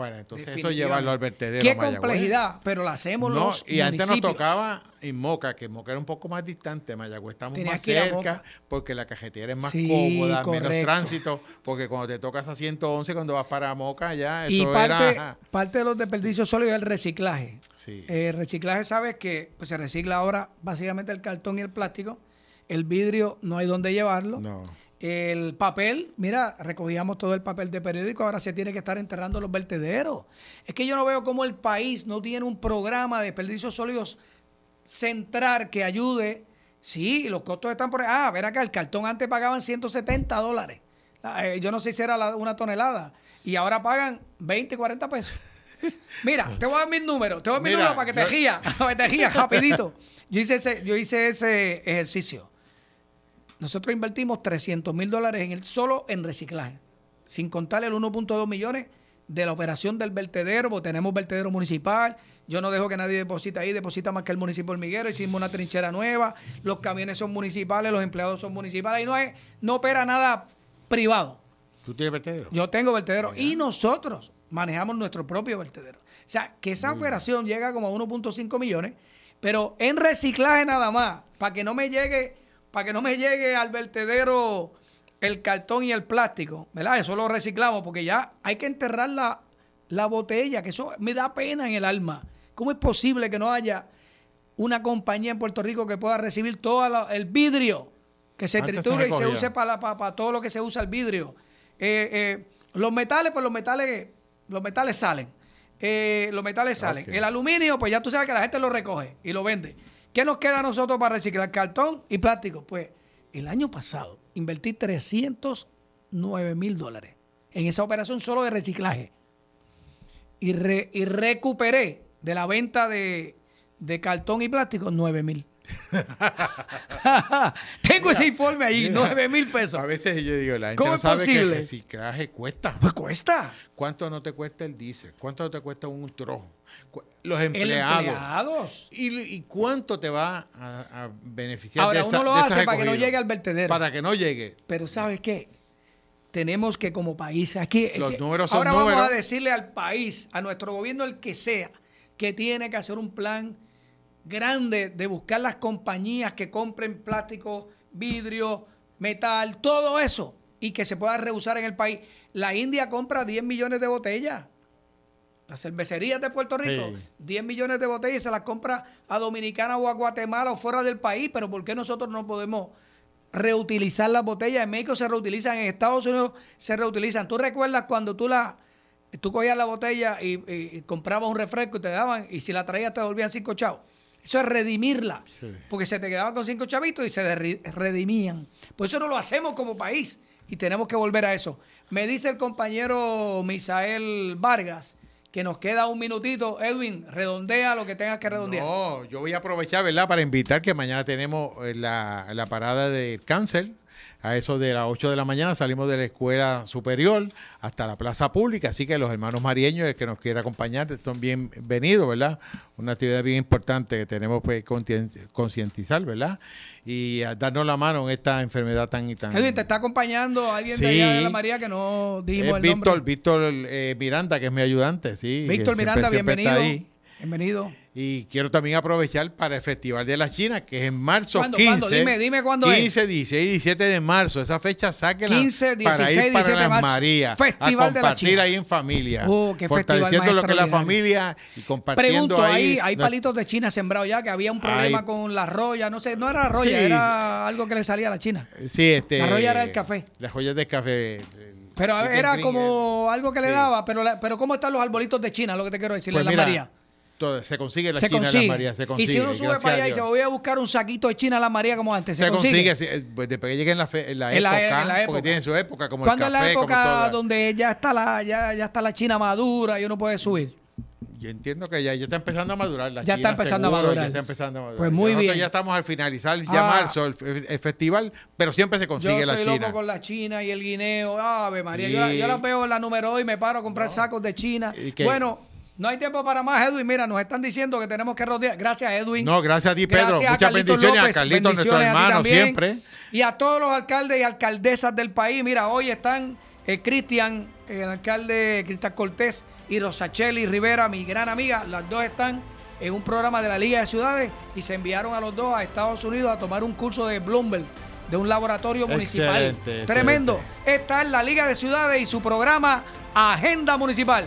[SPEAKER 3] para entonces eso llevarlo al vertedero.
[SPEAKER 1] Qué complejidad, pero la hacemos
[SPEAKER 3] No,
[SPEAKER 1] los
[SPEAKER 3] y antes nos tocaba en Moca, que Moca era un poco más distante, Mayagüez estamos
[SPEAKER 1] Tenías
[SPEAKER 3] más cerca, porque la cajetera es más
[SPEAKER 1] Sí,
[SPEAKER 3] cómoda, menos tránsito, porque cuando te tocas a 111, cuando vas para Moca, ya eso
[SPEAKER 1] Y parte,
[SPEAKER 3] era...
[SPEAKER 1] parte de los desperdicios sólidos es el reciclaje.
[SPEAKER 3] Sí.
[SPEAKER 1] Eh, el reciclaje, sabes que pues, se recicla ahora básicamente el cartón y el plástico. El vidrio no hay dónde llevarlo.
[SPEAKER 3] No.
[SPEAKER 1] El papel, mira, recogíamos todo el papel de periódico, ahora se tiene que estar enterrando en los vertederos. Es que yo no veo cómo el país no tiene un programa de desperdicios sólidos central que ayude. Sí, los costos están por... Ah, ver acá, el cartón antes pagaban 170 dólares. Ah, eh, Yo no sé si era una tonelada. Y ahora pagan 20, 40 pesos. Mira, te voy a dar mis números. Te voy a dar mis
[SPEAKER 3] Mira,
[SPEAKER 1] números para que te
[SPEAKER 3] yo-.
[SPEAKER 1] Para que te ría rapidito. Yo hice ese, yo hice ese ejercicio. Nosotros invertimos 300 mil dólares en el, solo en reciclaje, sin contar el 1.2 millones de la operación del vertedero, porque tenemos vertedero municipal. Yo no dejo que nadie deposite ahí, deposita más que el municipio hormiguero. Hicimos una trinchera nueva, los camiones son municipales, los empleados son municipales, y no, es, no opera nada privado.
[SPEAKER 3] ¿Tú tienes vertedero?
[SPEAKER 1] Yo tengo vertedero y nosotros manejamos nuestro propio vertedero. O sea, que esa operación llega como a 1.5 millones, pero en reciclaje nada más, para que no me llegue, para que no me llegue al vertedero el cartón y el plástico, ¿verdad? Eso lo reciclamos porque ya hay que enterrar la, la botella, que eso me da pena en el alma. ¿Cómo es posible que no haya una compañía en Puerto Rico que pueda recibir todo el vidrio que se
[SPEAKER 3] Antes se
[SPEAKER 1] triture y se use para, para, para todo lo que se usa el vidrio? Eh, eh, los metales, pues los metales, los metales salen. Eh, los metales salen. El aluminio, pues ya tú sabes que la gente lo recoge y lo vende. ¿Qué nos queda a nosotros para reciclar? Cartón y plástico. Pues el año pasado invertí 309 mil dólares en esa operación solo de reciclaje. Y, re- y recuperé de la venta de, de cartón y plástico 9 mil. Tengo ese informe ahí, 9 mil pesos.
[SPEAKER 3] A veces yo digo, la gente
[SPEAKER 1] ¿Cómo
[SPEAKER 3] no
[SPEAKER 1] es
[SPEAKER 3] sabe que el
[SPEAKER 1] posible?
[SPEAKER 3] reciclaje cuesta.
[SPEAKER 1] Pues cuesta.
[SPEAKER 3] ¿Cuánto no te cuesta el diésel? ¿Cuánto no te cuesta un trojo? Los empleados.
[SPEAKER 1] empleados.
[SPEAKER 3] ¿Y, y cuánto te va a, a beneficiar
[SPEAKER 1] Ahora,
[SPEAKER 3] de esa-
[SPEAKER 1] uno lo
[SPEAKER 3] de
[SPEAKER 1] hace para que no llegue al vertedero.
[SPEAKER 3] Para que no llegue.
[SPEAKER 1] Pero ¿sabes qué? Tenemos que como país, aquí...
[SPEAKER 3] Los
[SPEAKER 1] que
[SPEAKER 3] números son
[SPEAKER 1] ahora vamos a decirle al país, a nuestro gobierno, el que sea, que tiene que hacer un plan grande de buscar las compañías que compren plástico, vidrio, metal, todo eso, y que se pueda reusar en el país. La India compra 10 millones de botellas. Las cervecerías de Puerto Rico,
[SPEAKER 3] Sí.
[SPEAKER 1] 10 millones de botellas y se las compra a Dominicana o a Guatemala o fuera del país, pero ¿por qué nosotros no podemos reutilizar las botellas? En México se reutilizan, en Estados Unidos se reutilizan. ¿Tú recuerdas cuando tú la tú cogías la botella y, comprabas un refresco y te daban, y si la traías te devolvían cinco chavos? Eso es redimirla,
[SPEAKER 3] Sí.
[SPEAKER 1] porque se te quedaban con cinco chavitos y se redimían. Por eso no lo hacemos como país y tenemos que volver a eso. Me dice el compañero Misael Vargas que nos queda un minutito. Edwin, redondea lo que tengas que redondear.
[SPEAKER 3] No, yo voy a aprovechar, ¿verdad? Para invitar que mañana tenemos eh, la, la parada del cáncer. A eso de las 8 de la mañana salimos de la escuela superior hasta la plaza pública. Así que los hermanos marieños, el que nos quiera acompañar, están bienvenidos, ¿verdad? Una actividad bien importante que tenemos que conscien- concientizar, ¿verdad? Y a darnos la mano en esta enfermedad tan y tan.
[SPEAKER 1] Edwin, te está acompañando alguien de allá de la María que no dijimos
[SPEAKER 3] Es
[SPEAKER 1] el
[SPEAKER 3] Víctor,
[SPEAKER 1] nombre.
[SPEAKER 3] Víctor eh, Miranda, que es mi ayudante, sí.
[SPEAKER 1] Víctor
[SPEAKER 3] siempre-
[SPEAKER 1] Miranda,
[SPEAKER 3] siempre
[SPEAKER 1] bienvenido. Bienvenido.
[SPEAKER 3] Y quiero también aprovechar para el Festival de la China, que es en marzo
[SPEAKER 1] ¿Cuándo,
[SPEAKER 3] 15.
[SPEAKER 1] cuándo? Dime, dime cuándo es.
[SPEAKER 3] 15, 16 y 17 de marzo. Esa fecha sáquenla
[SPEAKER 1] 15,
[SPEAKER 3] para
[SPEAKER 1] 16,
[SPEAKER 3] ir para
[SPEAKER 1] 17 de
[SPEAKER 3] las
[SPEAKER 1] marzo.
[SPEAKER 3] Marías.
[SPEAKER 1] Festival
[SPEAKER 3] a
[SPEAKER 1] de la
[SPEAKER 3] compartir
[SPEAKER 1] China.
[SPEAKER 3] ahí en familia.
[SPEAKER 1] Oh, qué festival
[SPEAKER 3] fortaleciendo lo que es la familia y compartiendo
[SPEAKER 1] Pregunto,
[SPEAKER 3] ahí.
[SPEAKER 1] hay
[SPEAKER 3] no-
[SPEAKER 1] palitos de China sembrados ya, que había un problema
[SPEAKER 3] Hay-
[SPEAKER 1] con la roya, no sé, no era la roya,
[SPEAKER 3] Sí.
[SPEAKER 1] era algo que le salía a la China.
[SPEAKER 3] Sí, este,
[SPEAKER 1] La roya era el café.
[SPEAKER 3] Las joyas del café.
[SPEAKER 1] Pero era como algo que le
[SPEAKER 3] sí.
[SPEAKER 1] daba, pero, la- pero ¿cómo están los arbolitos de China? Lo que te quiero decir,
[SPEAKER 3] Pues
[SPEAKER 1] la
[SPEAKER 3] mira,
[SPEAKER 1] María.
[SPEAKER 3] Todo, se consigue la
[SPEAKER 1] se
[SPEAKER 3] China
[SPEAKER 1] consigue.
[SPEAKER 3] de las Marías. Se consigue.
[SPEAKER 1] y si uno sube para allá y se voy a buscar un saquito de China a la María como antes, se,
[SPEAKER 3] se
[SPEAKER 1] consigue.
[SPEAKER 3] consigue, eh, pues después que llegue en la, fe- en la
[SPEAKER 1] En la-
[SPEAKER 3] época,
[SPEAKER 1] en la época.
[SPEAKER 3] porque tiene su época, como el
[SPEAKER 1] ¿Cuándo es la
[SPEAKER 3] como
[SPEAKER 1] época donde ya está la ya, ya está la China madura y uno puede subir?
[SPEAKER 3] Yo entiendo que ya, ya está empezando a madurar la
[SPEAKER 1] Ya está
[SPEAKER 3] China,
[SPEAKER 1] empezando a madurar.
[SPEAKER 3] Ya está empezando a madurar.
[SPEAKER 1] Pues muy
[SPEAKER 3] Nosotros
[SPEAKER 1] bien.
[SPEAKER 3] ya estamos al finalizar ya
[SPEAKER 1] Ah.
[SPEAKER 3] marzo, el, el festival, pero siempre se consigue
[SPEAKER 1] Yo
[SPEAKER 3] la
[SPEAKER 1] soy
[SPEAKER 3] China.
[SPEAKER 1] loco con la China y el guineo. Ave María, yo,
[SPEAKER 3] Sí.
[SPEAKER 1] yo las veo en la número y me paro a comprar sacos de China. Bueno, no hay tiempo para más, Edwin. Mira, nos están diciendo que tenemos que rodear. Gracias, Edwin.
[SPEAKER 3] No, gracias a ti, Pedro.
[SPEAKER 1] Gracias a
[SPEAKER 3] Muchas bendiciones
[SPEAKER 1] López,
[SPEAKER 3] a Carlitos, nuestro
[SPEAKER 1] bendiciones a ti
[SPEAKER 3] hermano,
[SPEAKER 1] también.
[SPEAKER 3] siempre.
[SPEAKER 1] Y a todos los alcaldes y alcaldesas del país. Mira, hoy están eh, Cristian, el alcalde Cristian Cortés y Rosacheli Rivera, mi gran amiga. Las dos están en un programa de la Liga de Ciudades y se enviaron a los dos a Estados Unidos a tomar un curso de Bloomberg de un laboratorio municipal.
[SPEAKER 3] Excelente,
[SPEAKER 1] Tremendo.
[SPEAKER 3] excelente.
[SPEAKER 1] Esta es la Liga de Ciudades y su programa Agenda Municipal.